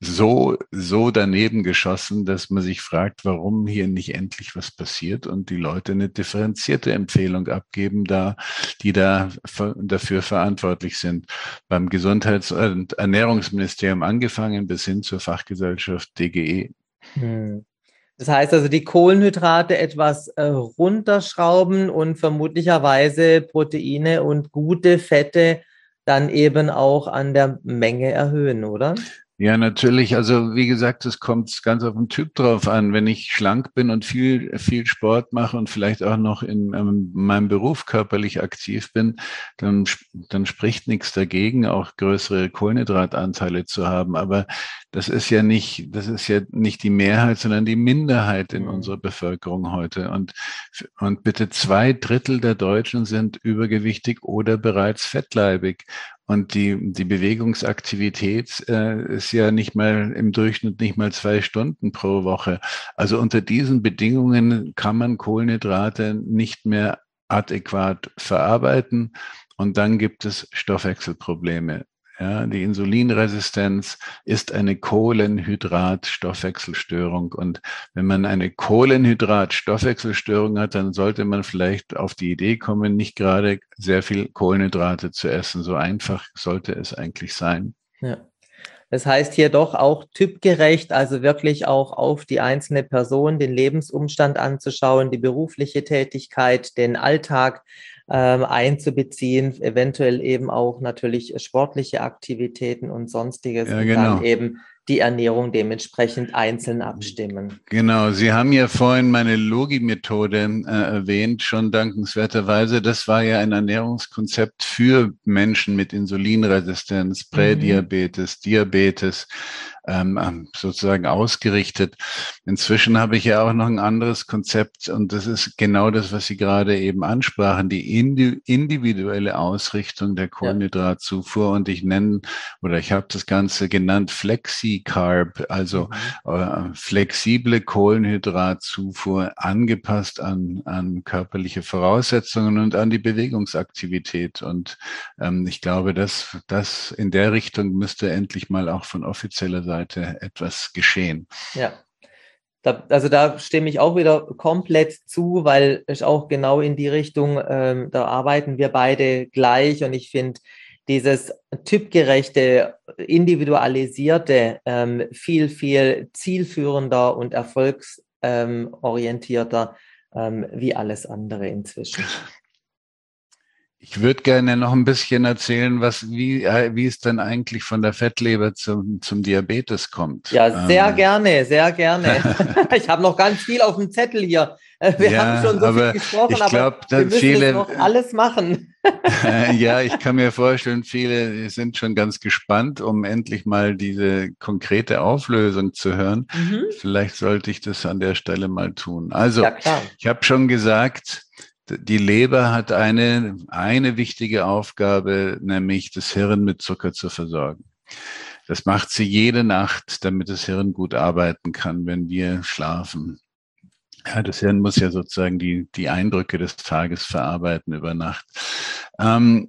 so, so daneben geschossen, dass man sich fragt, warum hier nicht endlich was passiert und die Leute eine differenzierte Empfehlung abgeben, da, die da dafür verantwortlich sind. Beim Gesundheits- und Ernährungsministerium angefangen bis hin zur Fachgesellschaft DGE. Hm. Das heißt also, die Kohlenhydrate etwas äh, runterschrauben und vermutlicherweise Proteine und gute Fette dann eben auch an der Menge erhöhen, oder? Ja, natürlich. Also wie gesagt, es kommt ganz auf den Typ drauf an. Wenn ich schlank bin und viel, viel Sport mache und vielleicht auch noch in, in meinem Beruf körperlich aktiv bin, dann, dann spricht nichts dagegen, auch größere Kohlenhydratanteile zu haben. Aber das ist ja nicht, das ist ja nicht die Mehrheit, sondern die Minderheit in mhm. unserer Bevölkerung heute. Und, und bitte zwei Drittel der Deutschen sind übergewichtig oder bereits fettleibig. Und die, die Bewegungsaktivität äh, ist ja nicht mal im Durchschnitt nicht mal zwei Stunden pro Woche. Also unter diesen Bedingungen kann man Kohlenhydrate nicht mehr adäquat verarbeiten. Und dann gibt es Stoffwechselprobleme. Ja, die Insulinresistenz ist eine Kohlenhydrat-Stoffwechselstörung. Und wenn man eine Kohlenhydrat-Stoffwechselstörung hat, dann sollte man vielleicht auf die Idee kommen, nicht gerade sehr viel Kohlenhydrate zu essen. So einfach sollte es eigentlich sein. Ja. Das heißt hier doch auch typgerecht, also wirklich auch auf die einzelne Person, den Lebensumstand anzuschauen, die berufliche Tätigkeit, den Alltag ähm, einzubeziehen, eventuell eben auch natürlich sportliche Aktivitäten und sonstiges ja, genau. und dann eben die Ernährung dementsprechend einzeln abstimmen. Genau, Sie haben ja vorhin meine Logi-Methode äh, erwähnt, schon dankenswerterweise. Das war ja ein Ernährungskonzept für Menschen mit Insulinresistenz, mhm. Prädiabetes, mhm. Diabetes. Ähm, ähm, sozusagen ausgerichtet. Inzwischen habe ich ja auch noch ein anderes Konzept und das ist genau das, was Sie gerade eben ansprachen, die individuelle Ausrichtung der Kohlenhydratzufuhr und ich nenne oder ich habe das Ganze genannt Flexi-Carb, also mhm. äh, flexible Kohlenhydratzufuhr angepasst an, an körperliche Voraussetzungen und an die Bewegungsaktivität und ähm, ich glaube, dass das in der Richtung müsste endlich mal auch von offizieller Seite etwas geschehen. Ja. Da, also da stimme ich auch wieder komplett zu, weil es auch genau in die Richtung, ähm, da arbeiten wir beide gleich und ich finde dieses typgerechte, individualisierte ähm, viel, viel zielführender und erfolgsorientierter ähm, wie alles andere inzwischen. Ich würde gerne noch ein bisschen erzählen, was, wie, äh, wie es dann eigentlich von der Fettleber zum, zum Diabetes kommt. Ja, sehr ähm. gerne, sehr gerne. ich habe noch ganz viel auf dem Zettel hier. Wir ja, haben schon so viel gesprochen, ich glaub, aber wir müssen viele, noch alles machen. ja, ich kann mir vorstellen, viele sind schon ganz gespannt, um endlich mal diese konkrete Auflösung zu hören. Mhm. Vielleicht sollte ich das an der Stelle mal tun. Also, ja, ich habe schon gesagt, die Leber hat eine, eine wichtige Aufgabe, nämlich das Hirn mit Zucker zu versorgen. Das macht sie jede Nacht, damit das Hirn gut arbeiten kann, wenn wir schlafen. Ja, das Hirn muss ja sozusagen die, die Eindrücke des Tages verarbeiten über Nacht. Ähm,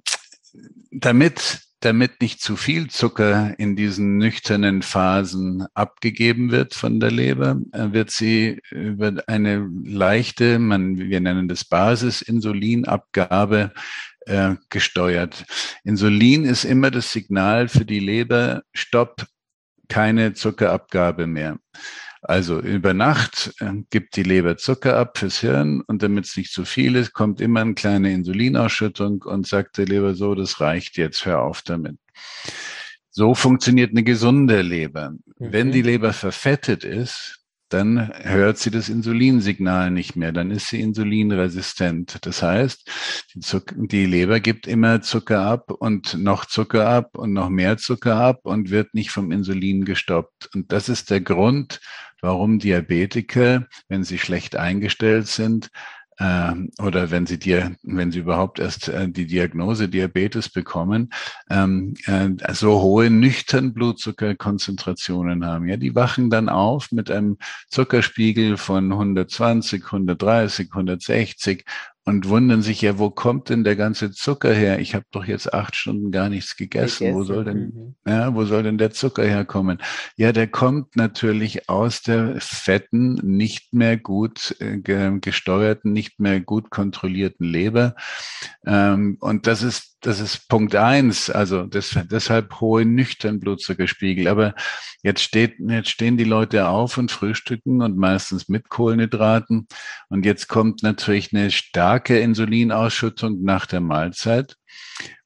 damit damit nicht zu viel Zucker in diesen nüchternen Phasen abgegeben wird von der Leber, äh, wird sie über eine leichte, man, wir nennen das Basisinsulinabgabe, äh, gesteuert. Insulin ist immer das Signal für die Leber, stopp, keine Zuckerabgabe mehr. Also über Nacht äh, gibt die Leber Zucker ab fürs Hirn und damit es nicht zu viel ist, kommt immer eine kleine Insulinausschüttung und sagt der Leber so, das reicht jetzt, hör auf damit. So funktioniert eine gesunde Leber. Mhm. Wenn die Leber verfettet ist, dann hört sie das Insulinsignal nicht mehr, dann ist sie insulinresistent. Das heißt, die, Zucker, die, Leber gibt immer Zucker ab und noch Zucker ab und noch mehr Zucker ab und wird nicht vom Insulin gestoppt. Und das ist der Grund, warum Diabetiker, wenn sie schlecht eingestellt sind, äh, oder wenn sie dir, wenn sie überhaupt erst äh, die Diagnose Diabetes bekommen, ähm, äh, so hohe nüchtern Blutzuckerkonzentrationen haben. Ja, die wachen dann auf mit einem Zuckerspiegel von 120, 130, 160 und wundern sich ja, wo kommt denn der ganze Zucker her? Ich habe doch jetzt acht Stunden gar nichts gegessen. gegessen. Wo soll denn, mhm. ja, wo soll denn der Zucker herkommen? Ja, der kommt natürlich aus der fetten, nicht mehr gut äh, gesteuerten, nicht mehr gut kontrollierten Leber. Ähm, und das ist das ist Punkt eins, also das, deshalb hohe nüchtern Blutzuckerspiegel. Aber jetzt steht, jetzt stehen die Leute auf und frühstücken und meistens mit Kohlenhydraten. Und jetzt kommt natürlich eine starke Insulinausschüttung nach der Mahlzeit.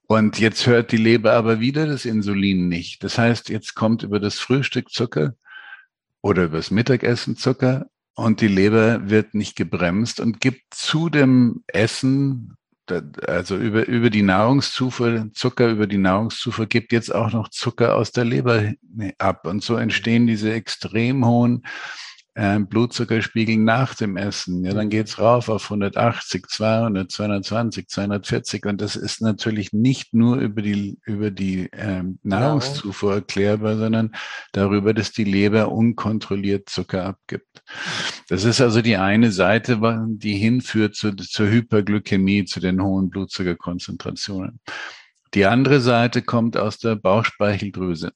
Und jetzt hört die Leber aber wieder das Insulin nicht. Das heißt, jetzt kommt über das Frühstück Zucker oder über das Mittagessen Zucker und die Leber wird nicht gebremst und gibt zu dem Essen also über, über die Nahrungszufuhr, Zucker über die Nahrungszufuhr gibt jetzt auch noch Zucker aus der Leber ab. Und so entstehen diese extrem hohen äh, Blutzuckerspiegel nach dem Essen. Ja, dann geht's rauf auf 180, 200, 220, 240. Und das ist natürlich nicht nur über die, über die ähm, Nahrungszufuhr erklärbar, sondern darüber, dass die Leber unkontrolliert Zucker abgibt. Das ist also die eine Seite, die hinführt zu, zur Hyperglykämie, zu den hohen Blutzuckerkonzentrationen. Die andere Seite kommt aus der Bauchspeicheldrüse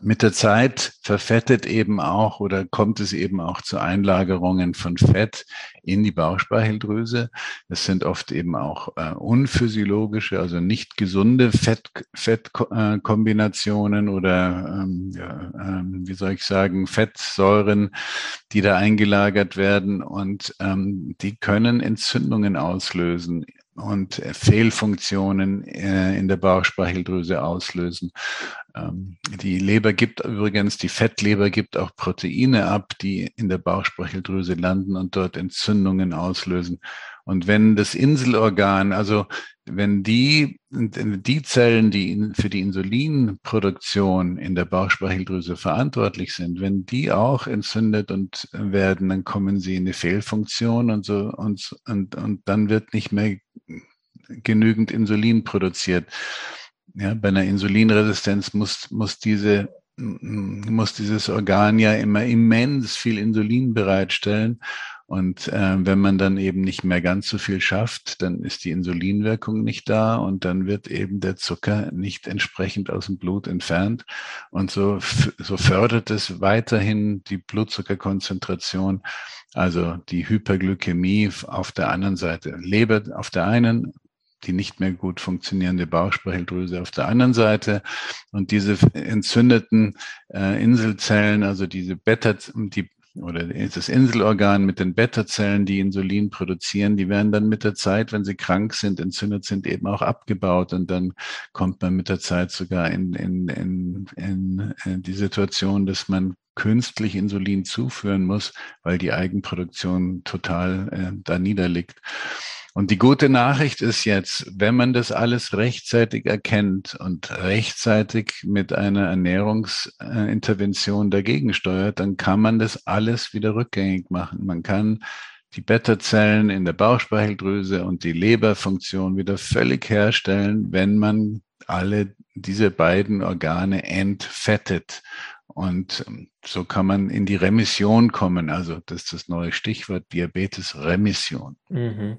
mit der Zeit verfettet eben auch oder kommt es eben auch zu Einlagerungen von Fett in die Bauchspeicheldrüse. Das sind oft eben auch äh, unphysiologische, also nicht gesunde Fett, Fettkombinationen oder ähm, ja, ähm, wie soll ich sagen, Fettsäuren, die da eingelagert werden und ähm, die können Entzündungen auslösen und Fehlfunktionen äh, in der Bauchspeicheldrüse auslösen. Ähm, die Leber gibt übrigens, die Fettleber gibt auch Proteine ab, die in der Bauchspeicheldrüse landen und dort Entzündungen auslösen. Und wenn das Inselorgan, also wenn die, die Zellen, die für die Insulinproduktion in der Bauchspeicheldrüse verantwortlich sind, wenn die auch entzündet und werden, dann kommen sie in eine Fehlfunktion und so, und, und, und dann wird nicht mehr genügend Insulin produziert. Ja, bei einer Insulinresistenz muss, muss diese muss dieses Organ ja immer immens viel Insulin bereitstellen. Und äh, wenn man dann eben nicht mehr ganz so viel schafft, dann ist die Insulinwirkung nicht da und dann wird eben der Zucker nicht entsprechend aus dem Blut entfernt. Und so, so fördert es weiterhin die Blutzuckerkonzentration, also die Hyperglykämie auf der anderen Seite. Leber auf der einen, die nicht mehr gut funktionierende Bauchspeicheldrüse auf der anderen Seite und diese entzündeten äh, Inselzellen, also diese Beta, die oder das Inselorgan mit den Beta-Zellen, die Insulin produzieren, die werden dann mit der Zeit, wenn sie krank sind, entzündet sind, eben auch abgebaut. Und dann kommt man mit der Zeit sogar in, in, in, in, in die Situation, dass man künstlich Insulin zuführen muss, weil die Eigenproduktion total äh, da niederliegt. Und die gute Nachricht ist jetzt, wenn man das alles rechtzeitig erkennt und rechtzeitig mit einer Ernährungsintervention dagegen steuert, dann kann man das alles wieder rückgängig machen. Man kann die Beta-Zellen in der Bauchspeicheldrüse und die Leberfunktion wieder völlig herstellen, wenn man alle diese beiden Organe entfettet. Und so kann man in die Remission kommen. Also das ist das neue Stichwort Diabetes-Remission. Mhm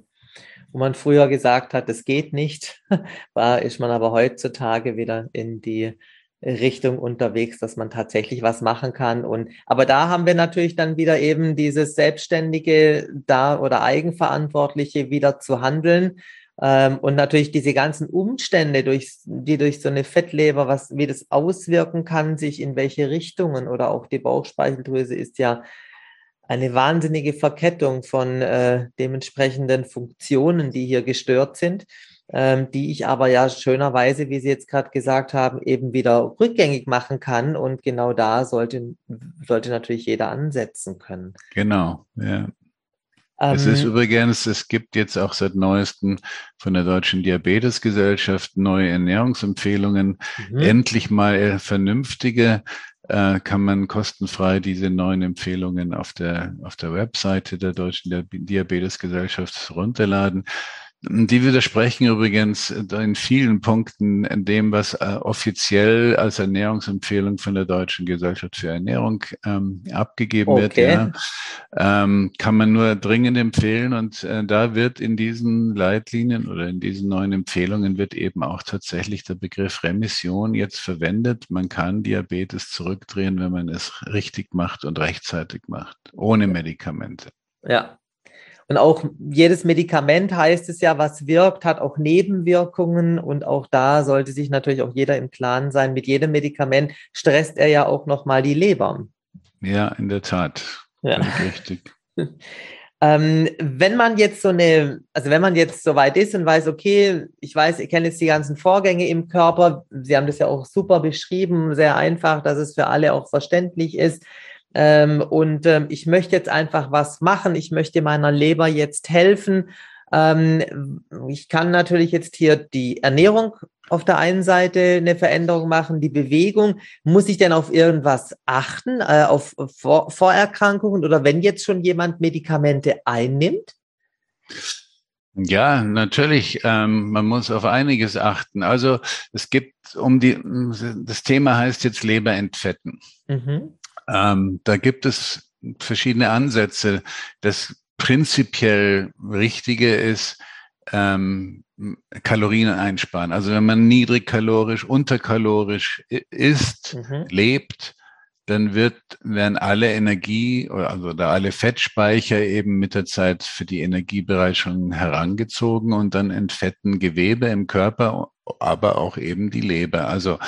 wo man früher gesagt hat, es geht nicht, war, ist man aber heutzutage wieder in die Richtung unterwegs, dass man tatsächlich was machen kann. Und aber da haben wir natürlich dann wieder eben dieses Selbstständige da oder Eigenverantwortliche wieder zu handeln. Ähm, und natürlich diese ganzen Umstände, durch, die durch so eine Fettleber, was, wie das auswirken kann, sich in welche Richtungen oder auch die Bauchspeicheldrüse ist ja eine wahnsinnige Verkettung von äh, dementsprechenden Funktionen, die hier gestört sind, ähm, die ich aber ja schönerweise, wie Sie jetzt gerade gesagt haben, eben wieder rückgängig machen kann. Und genau da sollte, sollte natürlich jeder ansetzen können. Genau, ja. Es ist ähm, übrigens, es gibt jetzt auch seit neuestem von der Deutschen Diabetesgesellschaft neue Ernährungsempfehlungen, mhm. endlich mal vernünftige äh, kann man kostenfrei diese neuen Empfehlungen auf der, auf der Webseite der Deutschen Diabetesgesellschaft runterladen. Die widersprechen übrigens in vielen Punkten dem, was äh, offiziell als Ernährungsempfehlung von der Deutschen Gesellschaft für Ernährung ähm, abgegeben okay. wird. Ja. Ähm, kann man nur dringend empfehlen. Und äh, da wird in diesen Leitlinien oder in diesen neuen Empfehlungen wird eben auch tatsächlich der Begriff Remission jetzt verwendet. Man kann Diabetes zurückdrehen, wenn man es richtig macht und rechtzeitig macht, ohne Medikamente. Ja, und auch jedes Medikament heißt es ja, was wirkt, hat auch Nebenwirkungen. Und auch da sollte sich natürlich auch jeder im Klaren sein, mit jedem Medikament stresst er ja auch nochmal die Leber. Ja, in der Tat. Ja. Richtig. ähm, wenn man jetzt so eine, also wenn man jetzt so weit ist und weiß, okay, ich weiß, ich kenne jetzt die ganzen Vorgänge im Körper, Sie haben das ja auch super beschrieben, sehr einfach, dass es für alle auch verständlich ist. Ähm, und ähm, ich möchte jetzt einfach was machen. Ich möchte meiner Leber jetzt helfen. Ähm, ich kann natürlich jetzt hier die Ernährung auf der einen Seite eine Veränderung machen, die Bewegung. Muss ich denn auf irgendwas achten, äh, auf Vor Vorerkrankungen oder wenn jetzt schon jemand Medikamente einnimmt? Ja, natürlich. Ähm, man muss auf einiges achten. Also es gibt um die, das Thema heißt jetzt Leber entfetten. Mhm. Ähm, da gibt es verschiedene Ansätze. Das prinzipiell Richtige ist, ähm, Kalorien einsparen. Also wenn man niedrigkalorisch, unterkalorisch isst, mhm. lebt, dann wird, werden alle Energie, also da alle Fettspeicher eben mit der Zeit für die Energiebereitstellung herangezogen und dann entfetten Gewebe im Körper aber auch eben die Leber. Also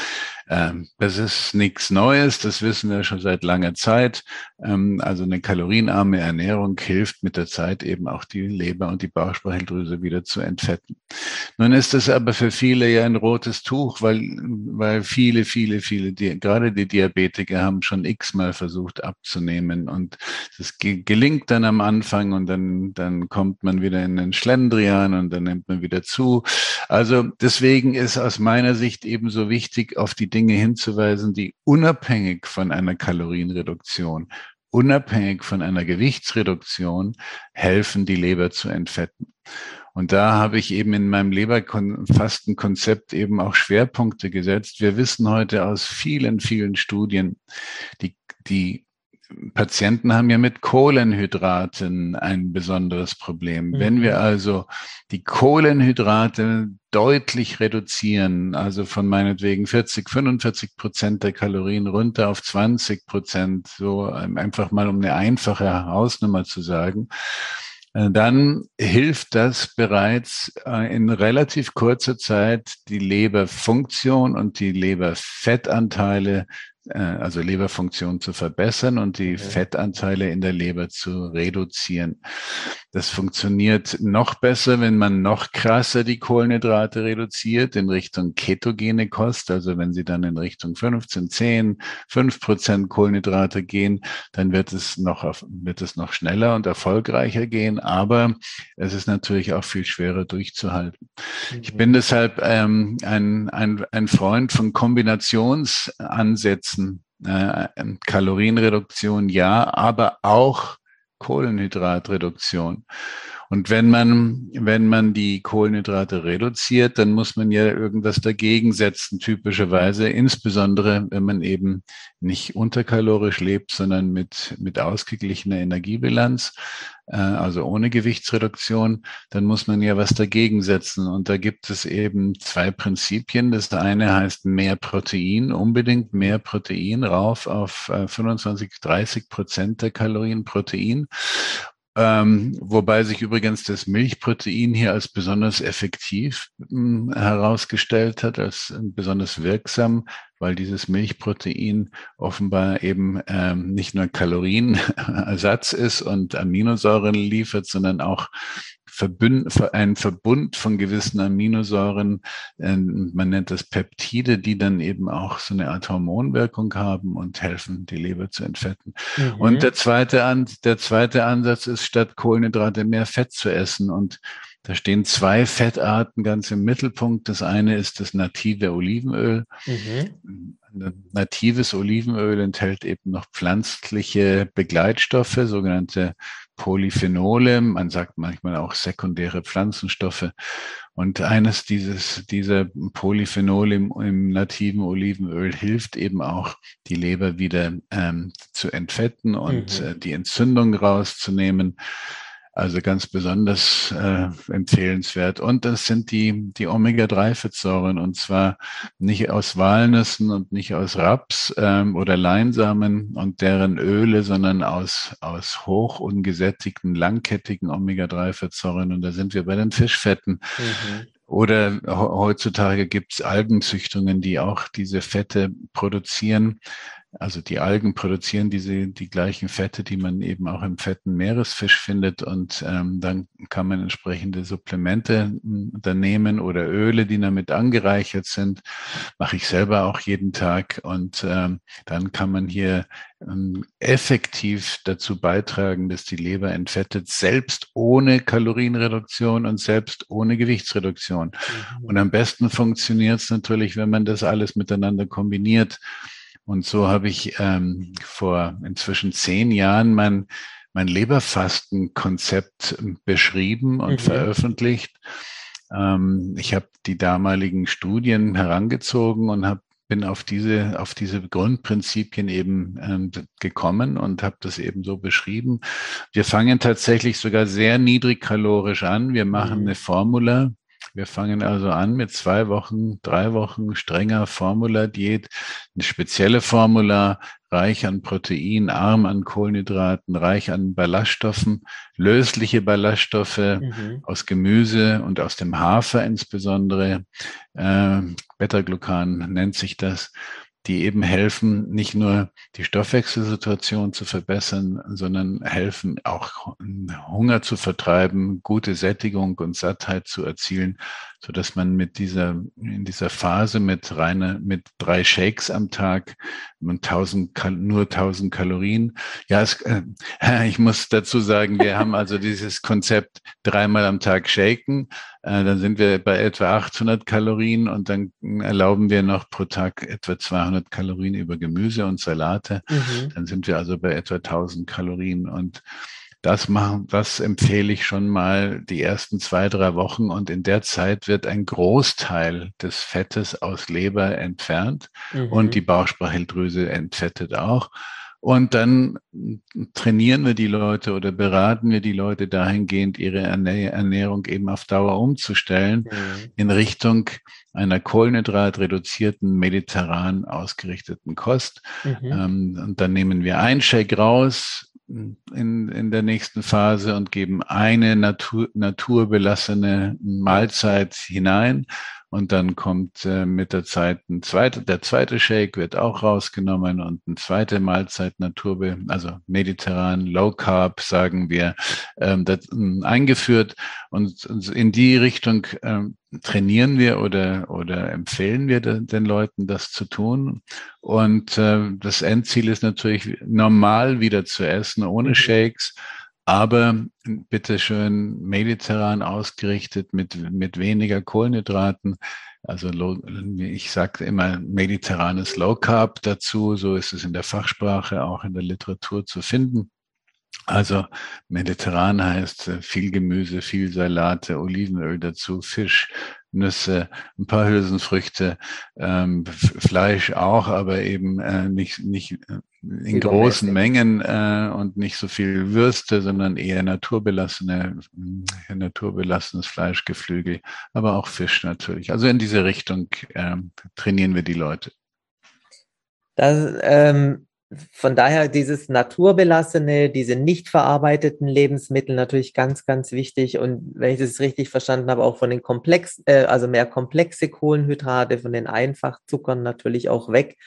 ähm, das ist nichts Neues, das wissen wir schon seit langer Zeit. Ähm, also eine kalorienarme Ernährung hilft mit der Zeit eben auch die Leber und die Bauchspeicheldrüse wieder zu entfetten. Nun ist es aber für viele ja ein rotes Tuch, weil, weil viele, viele, viele, die, gerade die Diabetiker haben schon x-mal versucht abzunehmen und das gelingt dann am Anfang und dann, dann kommt man wieder in den Schlendrian und dann nimmt man wieder zu. Also deswegen ist aus meiner Sicht eben so wichtig, auf die Dinge hinzuweisen, die unabhängig von einer Kalorienreduktion, unabhängig von einer Gewichtsreduktion helfen, die Leber zu entfetten. Und da habe ich eben in meinem Leberfastenkonzept eben auch Schwerpunkte gesetzt. Wir wissen heute aus vielen, vielen Studien, die, die Patienten haben ja mit Kohlenhydraten ein besonderes Problem. Mhm. Wenn wir also die Kohlenhydrate deutlich reduzieren, also von meinetwegen 40, 45 Prozent der Kalorien runter auf 20 Prozent, so einfach mal um eine einfache Hausnummer zu sagen, äh, dann hilft das bereits äh, in relativ kurzer Zeit die Leberfunktion und die Leberfettanteile also Leberfunktion zu verbessern und die Fettanteile in der Leber zu reduzieren. Das funktioniert noch besser, wenn man noch krasser die Kohlenhydrate reduziert in Richtung ketogene Kost. Also wenn Sie dann in Richtung 15, 10, 5 Prozent Kohlenhydrate gehen, dann wird es noch, wird es noch schneller und erfolgreicher gehen. Aber es ist natürlich auch viel schwerer durchzuhalten. Ich bin deshalb ähm, ein, ein, ein Freund von Kombinationsansätzen. Äh, Kalorienreduktion ja, aber auch Kohlenhydratreduktion. Und wenn man, wenn man die Kohlenhydrate reduziert, dann muss man ja irgendwas dagegen setzen, typischerweise, insbesondere wenn man eben nicht unterkalorisch lebt, sondern mit, mit ausgeglichener Energiebilanz, äh, also ohne Gewichtsreduktion, dann muss man ja was dagegen setzen. Und da gibt es eben zwei Prinzipien. Das eine heißt mehr Protein, unbedingt mehr Protein rauf auf 25, äh, 30 Prozent der Kalorien Protein. Ähm, wobei sich übrigens das Milchprotein hier als besonders effektiv mh, hm, herausgestellt hat, als besonders wirksam, weil dieses Milchprotein offenbar eben ähm, nicht nur Kalorienersatz ist und Aminosäuren liefert, sondern auch Verbünd, ein Verbund von gewissen Aminosäuren, ähm, man nennt das Peptide, die dann eben auch so eine Art Hormonwirkung haben und helfen, die Leber zu entfetten. Mhm. Und der zweite, An der zweite Ansatz ist, statt Kohlenhydrate mehr Fett zu essen. Und da stehen zwei Fettarten ganz im Mittelpunkt. Das eine ist das native Olivenöl. Mhm. Natives Olivenöl enthält eben noch pflanzliche Begleitstoffe, sogenannte Polyphenole, man sagt manchmal auch sekundäre Pflanzenstoffe. Und eines dieses, dieser Polyphenole im, im nativen Olivenöl hilft eben auch, die Leber wieder ähm, zu entfetten und mhm. äh, die Entzündung rauszunehmen. Also ganz besonders äh, empfehlenswert. Und das sind die, die Omega-3-Fettsäuren und zwar nicht aus Walnüssen und nicht aus Raps ähm, oder Leinsamen und deren Öle, sondern aus, aus hoch ungesättigten, langkettigen Omega-3-Fettsäuren. Und da sind wir bei den Fischfetten. Mhm. Oder heutzutage gibt's Algenzüchtungen, die auch diese Fette produzieren. Also die Algen produzieren diese die gleichen Fette, die man eben auch im fetten Meeresfisch findet und ähm, dann kann man entsprechende Supplemente hm, dann nehmen oder Öle, die damit angereichert sind. Mache ich selber auch jeden Tag und ähm, dann kann man hier ähm, effektiv dazu beitragen, dass die Leber entfettet, selbst ohne Kalorienreduktion und selbst ohne Gewichtsreduktion. Mhm. Und am besten funktioniert es natürlich, wenn man das alles miteinander kombiniert. Und so habe ich ähm, vor inzwischen zehn Jahren mein, mein Leberfastenkonzept beschrieben und mhm. veröffentlicht. Ähm, ich habe die damaligen Studien herangezogen und habe bin auf diese, auf diese Grundprinzipien eben ähm, gekommen und habe das eben so beschrieben. Wir fangen tatsächlich sogar sehr niedrig kalorisch an. Wir machen mhm. eine Formula, Wir fangen also an mit zwei Wochen, drei Wochen strenger Formula-Diät, eine spezielle Formula, reich an Protein, arm an Kohlenhydraten, reich an Ballaststoffen, lösliche Ballaststoffe mhm. aus Gemüse und aus dem Hafer insbesondere. Äh, Beta-Glucan nennt sich das die eben helfen, nicht nur die Stoffwechselsituation zu verbessern, sondern helfen auch Hunger zu vertreiben, gute Sättigung und Sattheit zu erzielen, so dass man mit dieser, in dieser Phase mit reiner, mit drei Shakes am Tag und 1000, nur 1000 Kalorien. Ja, es, äh, ich muss dazu sagen, wir haben also dieses Konzept dreimal am Tag shaken. Äh, dann sind wir bei etwa 800 Kalorien und dann erlauben wir noch pro Tag etwa 200 Kalorien über Gemüse und Salate. Mhm. Dann sind wir also bei etwa 1000 Kalorien und das machen, das empfehle ich schon mal die ersten zwei, drei Wochen und in der Zeit wird ein Großteil des Fettes aus Leber entfernt mhm. und die Bauchspeicheldrüse entfettet auch. Und dann trainieren wir die Leute oder beraten wir die Leute dahingehend, ihre Ernährung eben auf Dauer umzustellen mhm. in Richtung einer kohlenhydratreduzierten, mediterran ausgerichteten Kost. Mhm. Ähm, und dann nehmen wir ein Shake raus, in, in der nächsten Phase und geben eine Natur, naturbelassene Mahlzeit hinein. Und dann kommt äh, mit der Zeit ein zweiter, der zweite Shake wird auch rausgenommen und eine zweite Mahlzeit Naturbe, also mediterran, Low Carb, sagen wir, ähm, das, äh, eingeführt. Und, und in die Richtung ähm, trainieren wir oder, oder empfehlen wir den, den Leuten, das zu tun. Und äh, das Endziel ist natürlich normal wieder zu essen, ohne mhm. Aber bitteschön mediterran ausgerichtet mit, mit weniger Kohlenhydraten. Also ich sage immer mediterranes Low Carb dazu, so ist es in der Fachsprache, auch in der Literatur zu finden. Also mediterran heißt äh, viel Gemüse, viel Salate, Olivenöl dazu, Fisch, Nüsse, ein paar Hülsenfrüchte, ähm, Fleisch auch, aber eben äh, nicht, nicht äh, in großen Mengen äh, und nicht so viel Würste, sondern eher naturbelassene, äh, naturbelassenes Fleischgeflügel, aber auch Fisch natürlich. Also in diese Richtung äh, trainieren wir die Leute. Das, ähm, von daher dieses naturbelassene, diese nicht verarbeiteten Lebensmittel natürlich ganz, ganz wichtig. Und wenn ich das richtig verstanden habe, auch von den komplex, äh, also mehr komplexe Kohlenhydrate, von den Einfachzuckern natürlich auch weg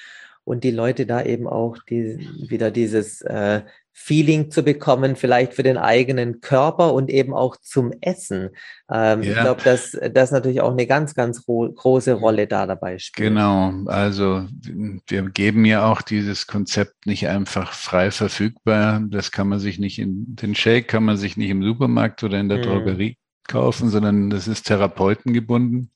und die Leute da eben auch die, wieder dieses äh, Feeling zu bekommen, vielleicht für den eigenen Körper und eben auch zum Essen. Ähm, ja. Ich glaube, dass das natürlich auch eine ganz, ganz große Rolle da dabei spielt. Genau, also wir geben ja auch dieses Konzept nicht einfach frei verfügbar. Das kann man sich nicht in den Shake, kann man sich nicht im Supermarkt oder in der hm. Drogerie kaufen, sondern das ist therapeutengebunden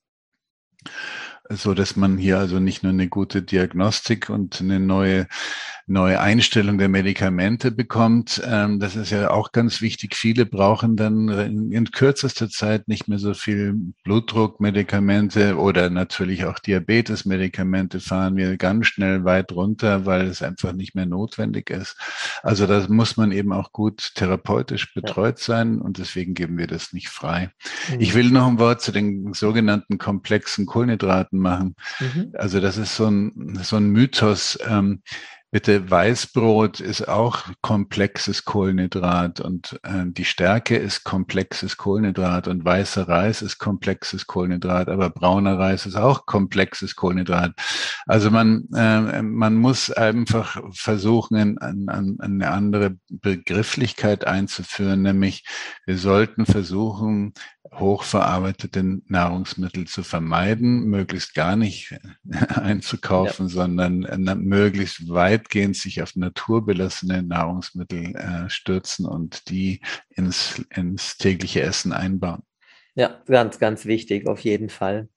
so dass man hier also nicht nur eine gute Diagnostik und eine neue neue Einstellung der Medikamente bekommt. Ähm, das ist ja auch ganz wichtig. Viele brauchen dann in kürzester Zeit nicht mehr so viel Blutdruckmedikamente oder natürlich auch Diabetesmedikamente fahren wir ganz schnell weit runter, weil es einfach nicht mehr notwendig ist. Also da muss man eben auch gut therapeutisch betreut sein und deswegen geben wir das nicht frei. Mhm. Ich will noch ein Wort zu den sogenannten komplexen Kohlenhydraten machen. Mhm. Also das ist so ein, so ein Mythos. Ähm, Bitte, Weißbrot ist auch komplexes Kohlenhydrat und äh, die Stärke ist komplexes Kohlenhydrat und weißer Reis ist komplexes Kohlenhydrat, aber brauner Reis ist auch komplexes Kohlenhydrat. Also man, äh, man muss einfach versuchen, an, an, eine andere Begrifflichkeit einzuführen, nämlich wir sollten versuchen, hochverarbeitete Nahrungsmittel zu vermeiden, möglichst gar nicht einzukaufen, ja. sondern äh, möglichst weitgehend sich auf naturbelassene Nahrungsmittel äh, stürzen und die ins, ins tägliche Essen einbauen. Ja, ganz, ganz wichtig, auf jeden Fall.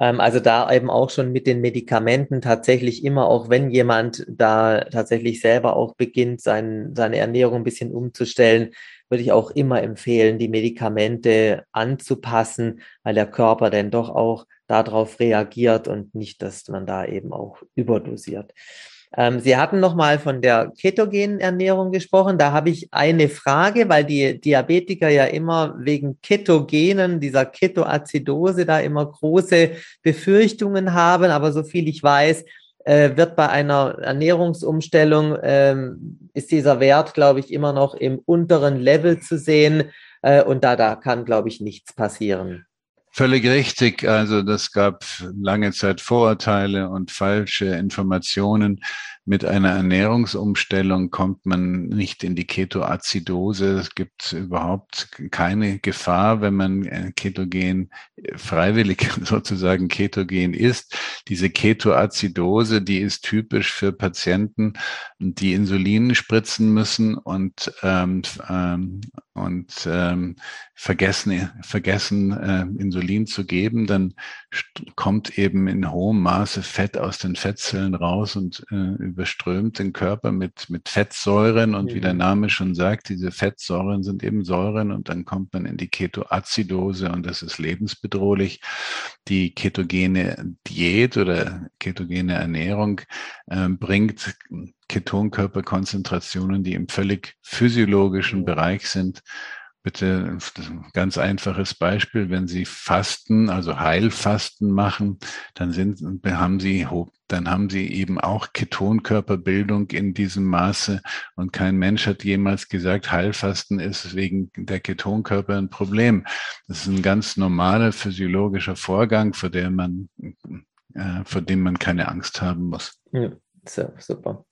Ähm, also da eben auch schon mit den Medikamenten tatsächlich immer, auch wenn jemand da tatsächlich selber auch beginnt, sein, seine Ernährung ein bisschen umzustellen, würde ich auch immer empfehlen, die Medikamente anzupassen, weil der Körper dann doch auch darauf reagiert und nicht, dass man da eben auch überdosiert. Ähm, Sie hatten nochmal von der ketogenen Ernährung gesprochen. Da habe ich eine Frage, weil die Diabetiker ja immer wegen Ketogenen, dieser Ketoazidose, da immer große Befürchtungen haben. Aber so viel ich weiß, äh, wird bei einer Ernährungsumstellung, ähm, ist dieser Wert, glaube ich, immer noch im unteren Level zu sehen. Äh, und da, da kann, glaube ich, nichts passieren. Völlig richtig. Also das gab lange Zeit Vorurteile und falsche Informationen. Mit einer Ernährungsumstellung kommt man nicht in die Ketoazidose. Es gibt überhaupt keine Gefahr, wenn man äh, ketogen, freiwillig sozusagen ketogen isst. Diese Ketoazidose, die ist typisch für Patienten, die Insulin spritzen müssen und, ähm, ähm, und ähm, vergessen, vergessen äh, Insulin zu geben, dann kommt eben in hohem Maße Fett aus den Fettzellen raus und äh, überströmt den Körper mit, mit Fettsäuren. Und mhm. wie der mhm. Name schon sagt, diese Fettsäuren sind eben Säuren und dann kommt man in die Ketoazidose und das ist lebensbedrohlich. Die ketogene Diät oder ketogene Ernährung äh, bringt Ketonkörperkonzentrationen, die im völlig physiologischen. Bereich sind, Bitte ein ganz einfaches Beispiel, wenn Sie Fasten, also Heilfasten machen, dann sind, haben Sie, dann haben Sie eben auch Ketonkörperbildung in diesem Maße und kein Mensch hat jemals gesagt, Heilfasten ist wegen der Ketonkörper ein Problem. Das ist ein ganz normaler physiologischer Vorgang, vor dem man, äh, vor dem man keine Angst haben muss. Ja, so, super.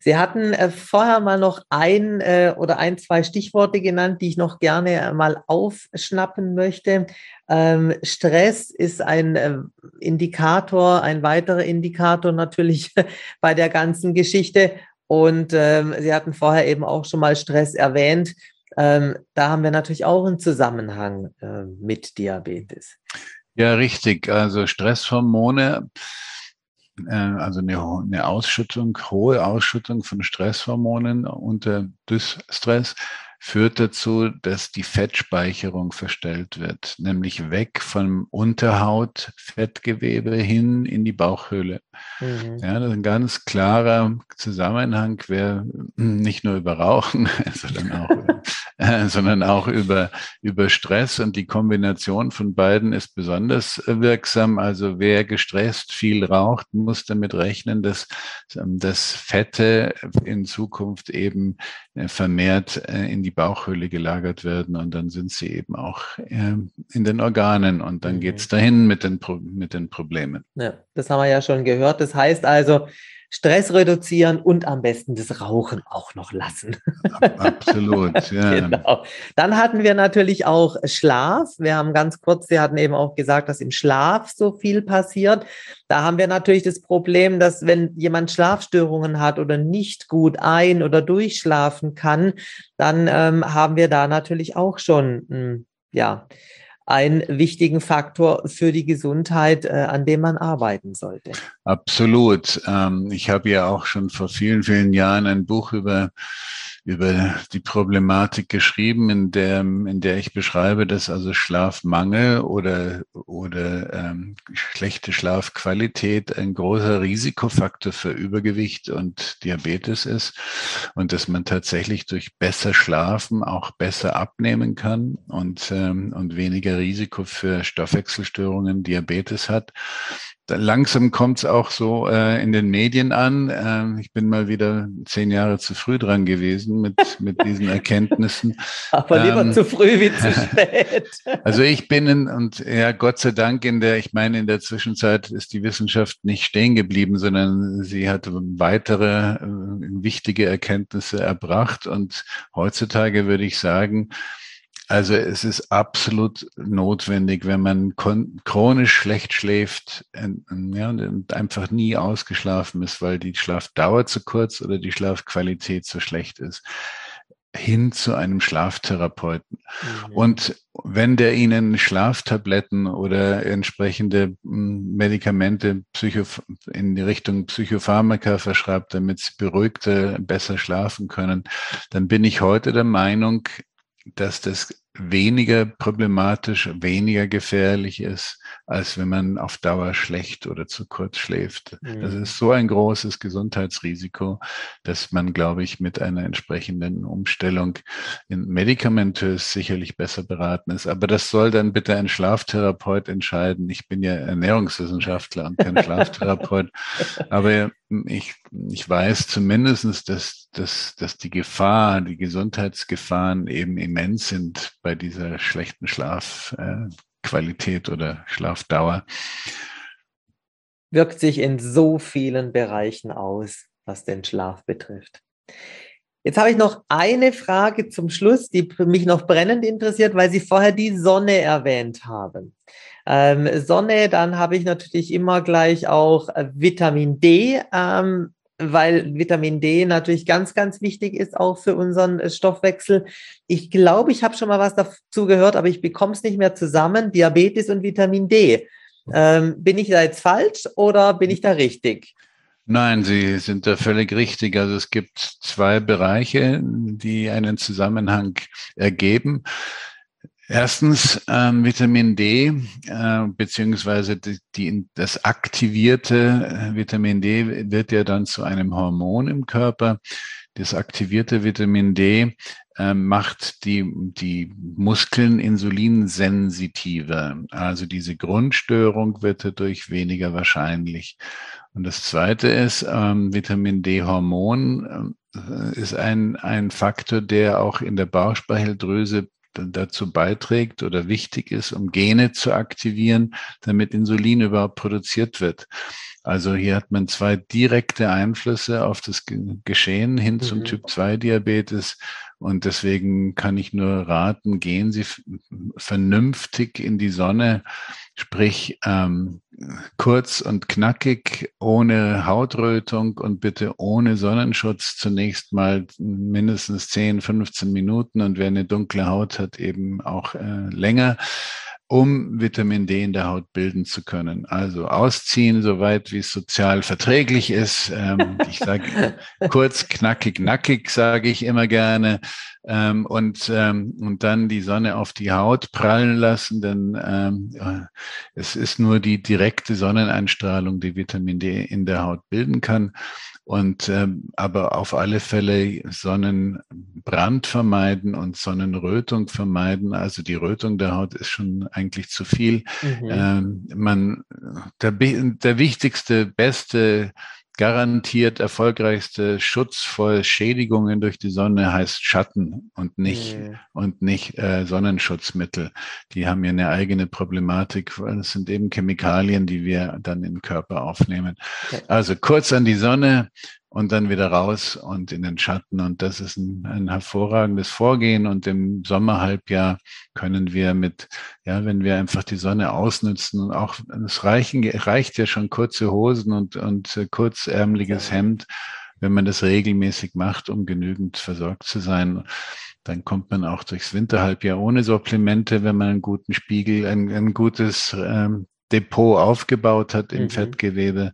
Sie hatten äh, vorher mal noch ein äh, oder ein, zwei Stichworte genannt, die ich noch gerne mal aufschnappen möchte. Ähm, Stress ist ein äh, Indikator, ein weiterer Indikator natürlich bei der ganzen Geschichte. Und ähm, Sie hatten vorher eben auch schon mal Stress erwähnt. Ähm, da haben wir natürlich auch einen Zusammenhang äh, mit Diabetes. Ja, richtig. Also Stresshormone äh, also eine, eine Ausschüttung, hohe Ausschüttung von Stresshormonen unter Dysstress führt dazu, dass die Fettspeicherung verstellt wird, nämlich weg vom Unterhautfettgewebe hin in die Bauchhöhle. Mhm. Ja, das ist ein ganz klarer Zusammenhang, wer nicht nur über Rauchen, sondern auch äh, sondern auch über, über Stress. Und die Kombination von beiden ist besonders äh, wirksam. Also wer gestresst viel raucht, muss damit rechnen, dass, ähm, dass Fette in Zukunft eben äh, vermehrt in die Bauchhöhle gelagert werden. Und dann sind sie eben auch in den Organen. Und dann mhm. geht's dahin mit den, mit den Problemen. Ja, das haben wir ja schon gehört. Das heißt also, Stress reduzieren und am besten das Rauchen auch noch lassen. Absolut, ja. genau. Dann hatten wir natürlich auch Schlaf. Wir haben ganz kurz, Sie hatten eben auch gesagt, dass im Schlaf so viel passiert. Da haben wir natürlich das Problem, dass wenn jemand Schlafstörungen hat oder nicht gut ein- oder durchschlafen kann, dann ähm, haben wir da natürlich auch schon, mh, hm, ja, einen wichtigen Faktor für die Gesundheit, äh, an dem man arbeiten sollte. Absolut. Ähm, ich habe ja auch schon vor vielen, vielen Jahren ein Buch über über die Problematik geschrieben, in der, in der ich beschreibe, dass also Schlafmangel oder, oder ähm, schlechte Schlafqualität ein großer Risikofaktor für Übergewicht und Diabetes ist und dass man tatsächlich durch besser Schlafen auch besser abnehmen kann und, ähm, und weniger Risiko für Stoffwechselstörungen, Diabetes hat langsam kommt es auch so äh, in den Medien an. Äh, ich bin mal wieder zehn Jahre zu früh dran gewesen mit, mit diesen Erkenntnissen. Aber lieber ähm, zu früh wie zu spät. Also ich bin in, und ja, Gott sei Dank in der, ich meine, in der Zwischenzeit ist die Wissenschaft nicht stehen geblieben, sondern sie hat weitere äh, wichtige Erkenntnisse erbracht. Und heutzutage würde ich sagen, also es ist absolut notwendig, wenn man chronisch schlecht schläft ja, und einfach nie ausgeschlafen ist, weil die Schlafdauer zu kurz oder die Schlafqualität zu schlecht ist, hin zu einem Schlaftherapeuten. Mhm. Und wenn der Ihnen Schlaftabletten oder entsprechende hm, Medikamente in die Richtung Psychopharmaka verschreibt, damit Sie beruhigter besser schlafen können, dann bin ich heute der Meinung, dass das weniger problematisch, weniger gefährlich ist, als wenn man auf Dauer schlecht oder zu kurz schläft. Mhm. Das ist so ein großes Gesundheitsrisiko, dass man, glaube ich, mit einer entsprechenden Umstellung in medikamentös sicherlich besser beraten ist. Aber das soll dann bitte ein Schlaftherapeut entscheiden. Ich bin ja Ernährungswissenschaftler und kein Schlaftherapeut. Aber ich, ich weiß zumindestens, dass, dass, dass die Gefahr, die Gesundheitsgefahren eben immens sind bei dieser schlechten Schlafqualität oder Schlafdauer. Wirkt sich in so vielen Bereichen aus, was den Schlaf betrifft. Jetzt habe ich noch eine Frage zum Schluss, die mich noch brennend interessiert, weil Sie vorher die Sonne erwähnt haben. Ähm, Sonne, dann habe ich natürlich immer gleich auch Vitamin D. Ähm, weil Vitamin D natürlich ganz, ganz wichtig ist auch für unseren äh, Stoffwechsel. Ich glaube, ich habe schon mal was dazu gehört, aber ich bekomme es nicht mehr zusammen. Diabetes und Vitamin D. Ähm, bin ich da jetzt falsch oder bin ich da richtig? Nein, Sie sind da völlig richtig. Also es gibt zwei Bereiche, die einen Zusammenhang ergeben. Erstens ähm, Vitamin D, äh, beziehungsweise die, die, das aktivierte äh, Vitamin D wird ja dann zu einem Hormon im Körper. Das aktivierte Vitamin D äh, macht die, die Muskeln insulinsensitiver. Also diese Grundstörung wird dadurch weniger wahrscheinlich. Und das Zweite ist, ähm, Vitamin D-Hormon äh, ist ein, ein Faktor, der auch in der Bauchspeicheldrüse dazu beiträgt oder wichtig ist, um Gene zu aktivieren, damit Insulin überhaupt produziert wird. Also hier hat man zwei direkte Einflüsse auf das Geschehen hin zum mhm. Typ-2-Diabetes. Und deswegen kann ich nur raten, gehen Sie vernünftig in die Sonne, sprich ähm, kurz und knackig, ohne Hautrötung und bitte ohne Sonnenschutz zunächst mal mindestens 10, 15 Minuten. Und wer eine dunkle Haut hat, eben auch äh, länger um Vitamin D in der Haut bilden zu können. Also ausziehen, soweit wie es sozial verträglich ist. Ähm, ich sage kurz, knackig, nackig, sage ich immer gerne. Ähm, und, ähm, und dann die Sonne auf die Haut prallen lassen, denn ähm, es ist nur die direkte Sonneneinstrahlung, die Vitamin D in der Haut bilden kann. Und ähm, aber auf alle Fälle Sonnenbrand vermeiden und Sonnenrötung vermeiden. Also die Rötung der Haut ist schon eigentlich zu viel. Mhm. Ähm, man der, der wichtigste, beste garantiert erfolgreichste Schutz vor Schädigungen durch die Sonne heißt Schatten und nicht mhm. und nicht äh, Sonnenschutzmittel. Die haben ja eine eigene Problematik, weil es sind eben Chemikalien, die wir dann im Körper aufnehmen. Okay. Also kurz an die Sonne, und dann wieder raus und in den Schatten. Und das ist ein, ein hervorragendes Vorgehen. Und im Sommerhalbjahr können wir mit, ja, wenn wir einfach die Sonne ausnutzen und auch, es reichen, reicht ja schon kurze Hosen und, und kurzärmeliges Hemd, wenn man das regelmäßig macht, um genügend versorgt zu sein. Dann kommt man auch durchs Winterhalbjahr ohne Supplemente, wenn man einen guten Spiegel, ein, ein gutes ähm, Depot aufgebaut hat im mhm. Fettgewebe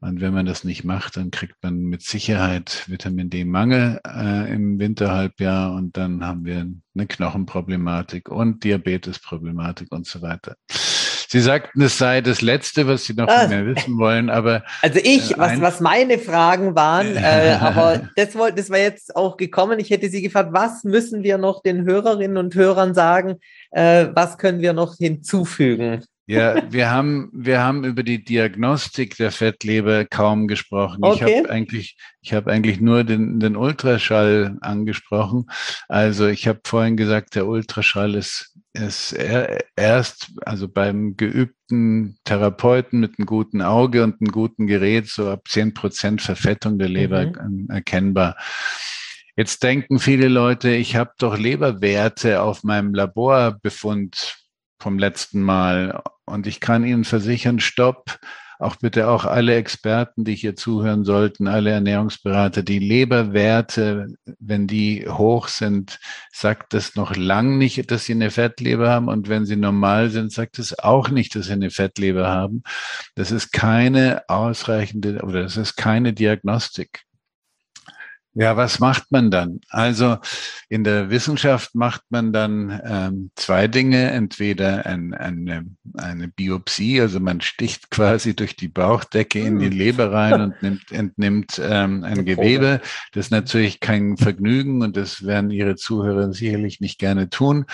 und wenn man das nicht macht, dann kriegt man mit Sicherheit Vitamin D-Mangel äh, im Winterhalbjahr und dann haben wir eine Knochenproblematik und Diabetesproblematik und so weiter. Sie sagten, es sei das Letzte, was Sie noch ah. von mir wissen wollen, aber. Also ich, äh, was, was meine Fragen waren, äh, aber das, das war jetzt auch gekommen. Ich hätte Sie gefragt, was müssen wir noch den Hörerinnen und Hörern sagen? Äh, was können wir noch hinzufügen? Ja, wir haben, wir haben über die Diagnostik der Fettleber kaum gesprochen. Okay. Ich habe eigentlich, ich habe eigentlich nur den, den Ultraschall angesprochen. Also ich habe vorhin gesagt, der Ultraschall ist, ist erst, also beim geübten Therapeuten mit einem guten Auge und einem guten Gerät so ab zehn Prozent Verfettung der Leber mhm. erkennbar. Jetzt denken viele Leute, ich habe doch Leberwerte auf meinem Laborbefund vom letzten Mal. Und ich kann Ihnen versichern, stopp, auch bitte auch alle Experten, die hier zuhören sollten, alle Ernährungsberater, die Leberwerte, wenn die hoch sind, sagt das noch lang nicht, dass sie eine Fettleber haben. Und wenn sie normal sind, sagt es auch nicht, dass sie eine Fettleber haben. Das ist keine ausreichende oder das ist keine Diagnostik. Ja, was macht man dann? Also in der Wissenschaft macht man dann ähm, zwei Dinge. Entweder ein, eine, eine Biopsie, also man sticht quasi durch die Bauchdecke in die hm. Leber rein und nimmt, entnimmt ähm, ein Gewebe. Das ist natürlich kein Vergnügen und das werden Ihre Zuhörer sicherlich nicht gerne tun.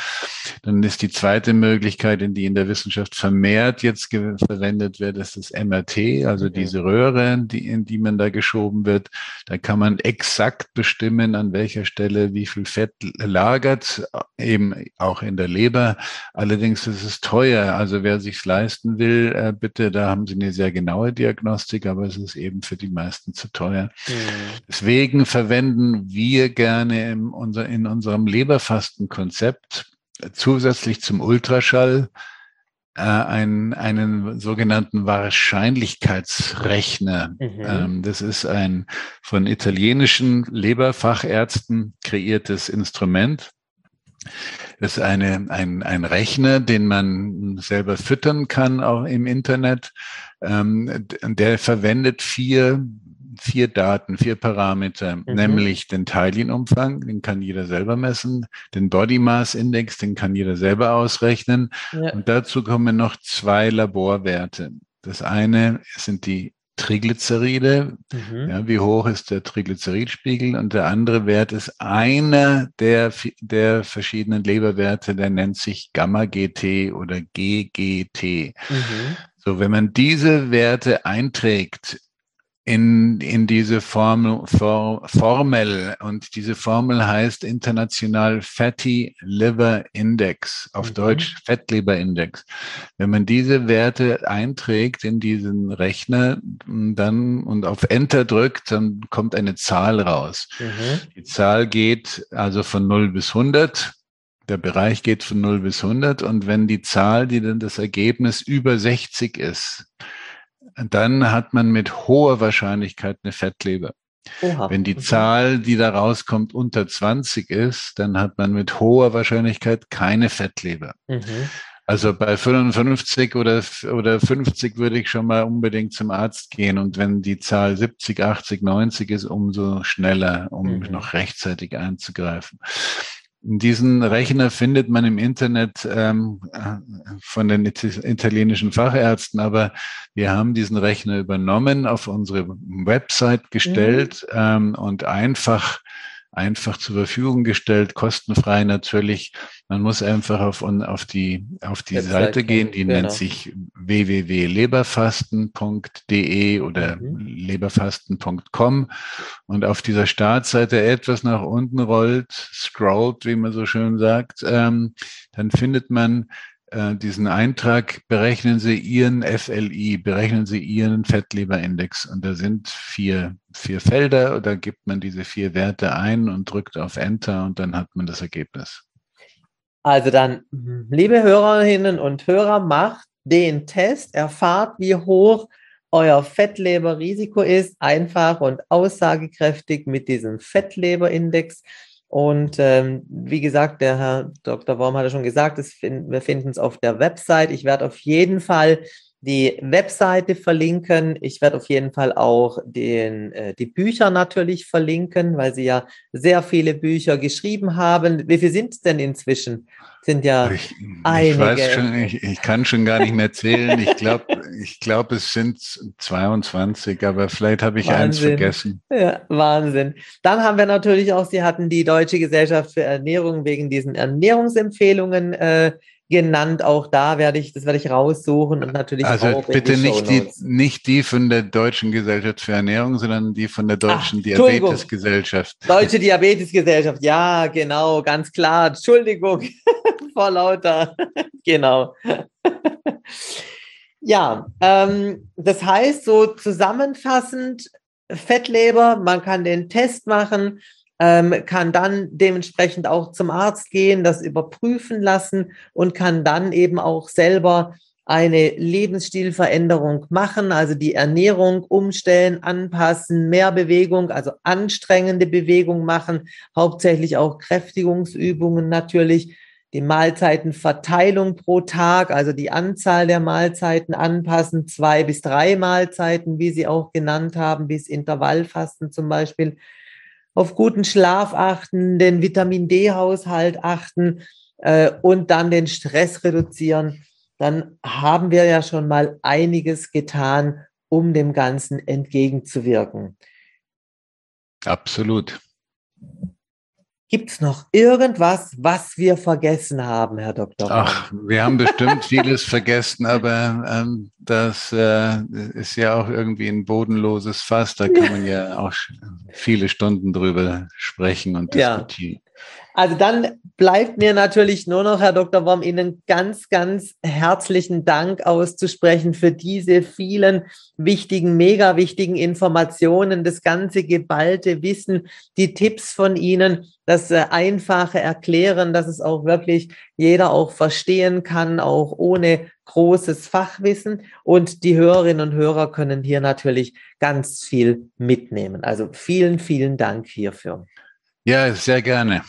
Dann ist die zweite Möglichkeit, in die in der Wissenschaft vermehrt jetzt verwendet wird, ist das MRT, also diese Röhre, die, in die man da geschoben wird. Da kann man exakt exakt bestimmen, an welcher Stelle wie viel Fett lagert, eben auch in der Leber. Allerdings ist es teuer. Also wer sich leisten will, äh, bitte, da haben Sie eine sehr genaue Diagnostik, aber es ist eben für die meisten zu teuer. Mhm. Deswegen verwenden wir gerne in, unser, in unserem Leberfastenkonzept zusätzlich zum Ultraschall äh, einen, einen sogenannten Wahrscheinlichkeitsrechner. Mhm. Ähm, das ist ein von italienischen Leberfachärzten kreiertes Instrument. Das ist eine, ein, ein Rechner, den man selber füttern kann, auch im Internet. Ähm, der verwendet vier vier Daten, vier Parameter, mhm. nämlich den Teilchenumfang, den kann jeder selber messen, den Body Mass Index, den kann jeder selber ausrechnen. Ja. Und dazu kommen noch zwei Laborwerte. Das eine sind die Triglyceride, mhm. ja, wie hoch ist der Triglyceridspiegel und der andere Wert ist einer der, der verschiedenen Leberwerte, der nennt sich Gamma-GT oder GGT. Mhm. So, wenn man diese Werte einträgt in, in diese Formel, For, Formel. Und diese Formel heißt international Fatty Liver Index, auf mhm. Deutsch Fettleberindex. Wenn man diese Werte einträgt in diesen Rechner dann und auf Enter drückt, dann kommt eine Zahl raus. Mhm. Die Zahl geht also von 0 bis 100. Der Bereich geht von 0 bis 100. Und wenn die Zahl, die dann das Ergebnis über 60 ist, dann hat man mit hoher Wahrscheinlichkeit eine Fettleber. Oha. Wenn die Zahl, die da rauskommt, unter 20 ist, dann hat man mit hoher Wahrscheinlichkeit keine Fettleber. Mhm. Also bei 55 oder, oder 50 würde ich schon mal unbedingt zum Arzt gehen. Und wenn die Zahl 70, 80, 90 ist, umso schneller, um mhm. noch rechtzeitig einzugreifen. Diesen Rechner findet man im Internet ähm, von den italienischen Fachärzten, aber wir haben diesen Rechner übernommen, auf unsere Website gestellt mhm. ähm, und einfach einfach zur Verfügung gestellt, kostenfrei natürlich. Man muss einfach auf, auf die, auf die Website Seite gehen, die genau. nennt sich www.leberfasten.de oder mhm. leberfasten.com und auf dieser Startseite etwas nach unten rollt, scrollt, wie man so schön sagt, ähm, dann findet man äh, diesen Eintrag, berechnen Sie Ihren FLI, berechnen Sie Ihren Fettleberindex. Und da sind vier, vier Felder, da gibt man diese vier Werte ein und drückt auf Enter und dann hat man das Ergebnis. Also dann, liebe Hörerinnen und Hörer, macht den Test, erfahrt, wie hoch euer Fettleberrisiko ist, einfach und aussagekräftig mit diesem Fettleberindex. Und ähm, wie gesagt, der Herr Dr. Worm hatte schon gesagt, find, wir finden es auf der Website. Ich werde auf jeden Fall die Webseite verlinken. Ich werde auf jeden Fall auch den, äh, die Bücher natürlich verlinken, weil Sie ja sehr viele Bücher geschrieben haben. Wie viele sind es denn inzwischen? Sind ja ich, einige. Ich weiß schon, ich, ich kann schon gar nicht mehr zählen. Ich glaube, ich glaub, es sind 22, aber vielleicht habe ich Wahnsinn. eins vergessen. Ja, Wahnsinn. Dann haben wir natürlich auch, Sie hatten die Deutsche Gesellschaft für Ernährung wegen diesen Ernährungsempfehlungen äh, genannt. Auch da werde ich, das werde ich raussuchen und natürlich also auch bitte nicht die, nicht die von der Deutschen Gesellschaft für Ernährung, sondern die von der Deutschen Ach, Diabetesgesellschaft. Deutsche Diabetesgesellschaft, ja, genau, ganz klar. Entschuldigung, vor lauter, genau. ja, ähm, das heißt so zusammenfassend, Fettleber, man kann den Test machen, kann dann dementsprechend auch zum Arzt gehen, das überprüfen lassen und kann dann eben auch selber eine Lebensstilveränderung machen, also die Ernährung umstellen, anpassen, mehr Bewegung, also anstrengende Bewegung machen, hauptsächlich auch Kräftigungsübungen natürlich, die Mahlzeitenverteilung pro Tag, also die Anzahl der Mahlzeiten anpassen, zwei bis drei Mahlzeiten, wie Sie auch genannt haben, bis Intervallfasten zum Beispiel auf guten Schlaf achten, den Vitamin D-Haushalt achten äh, und dann den Stress reduzieren, dann haben wir ja schon mal einiges getan, um dem Ganzen entgegenzuwirken. Absolut. Gibt es noch irgendwas, was wir vergessen haben, Herr Dr. Ach, wir haben bestimmt vieles vergessen, aber ähm, das äh, ist ja auch irgendwie ein bodenloses Fass. Da kann man ja auch viele Stunden drüber sprechen und diskutieren. Ja. Also dann bleibt mir natürlich nur noch, Herr Dr. Worm, Ihnen ganz, ganz herzlichen Dank auszusprechen für diese vielen wichtigen, mega wichtigen Informationen, das ganze geballte Wissen, die Tipps von Ihnen, das äh, einfache Erklären, dass es auch wirklich jeder auch verstehen kann, auch ohne großes Fachwissen. Und die Hörerinnen und Hörer können hier natürlich ganz viel mitnehmen. Also vielen, vielen Dank hierfür. Ja, sehr gerne.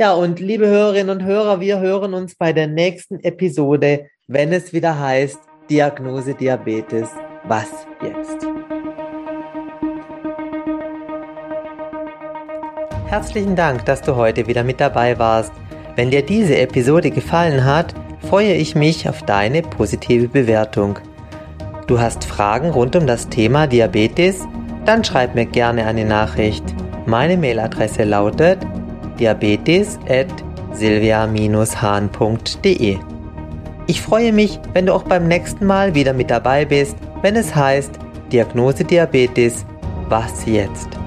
Ja, und liebe Hörerinnen und Hörer, wir hören uns bei der nächsten Episode, wenn es wieder heißt Diagnose Diabetes. Was jetzt? Herzlichen Dank, dass du heute wieder mit dabei warst. Wenn dir diese Episode gefallen hat, freue ich mich auf deine positive Bewertung. Du hast Fragen rund um das Thema Diabetes? Dann schreib mir gerne eine Nachricht. Meine Mailadresse lautet diabetes.silvia-hahn.de. Ich freue mich, wenn du auch beim nächsten Mal wieder mit dabei bist, wenn es heißt Diagnose Diabetes, was jetzt?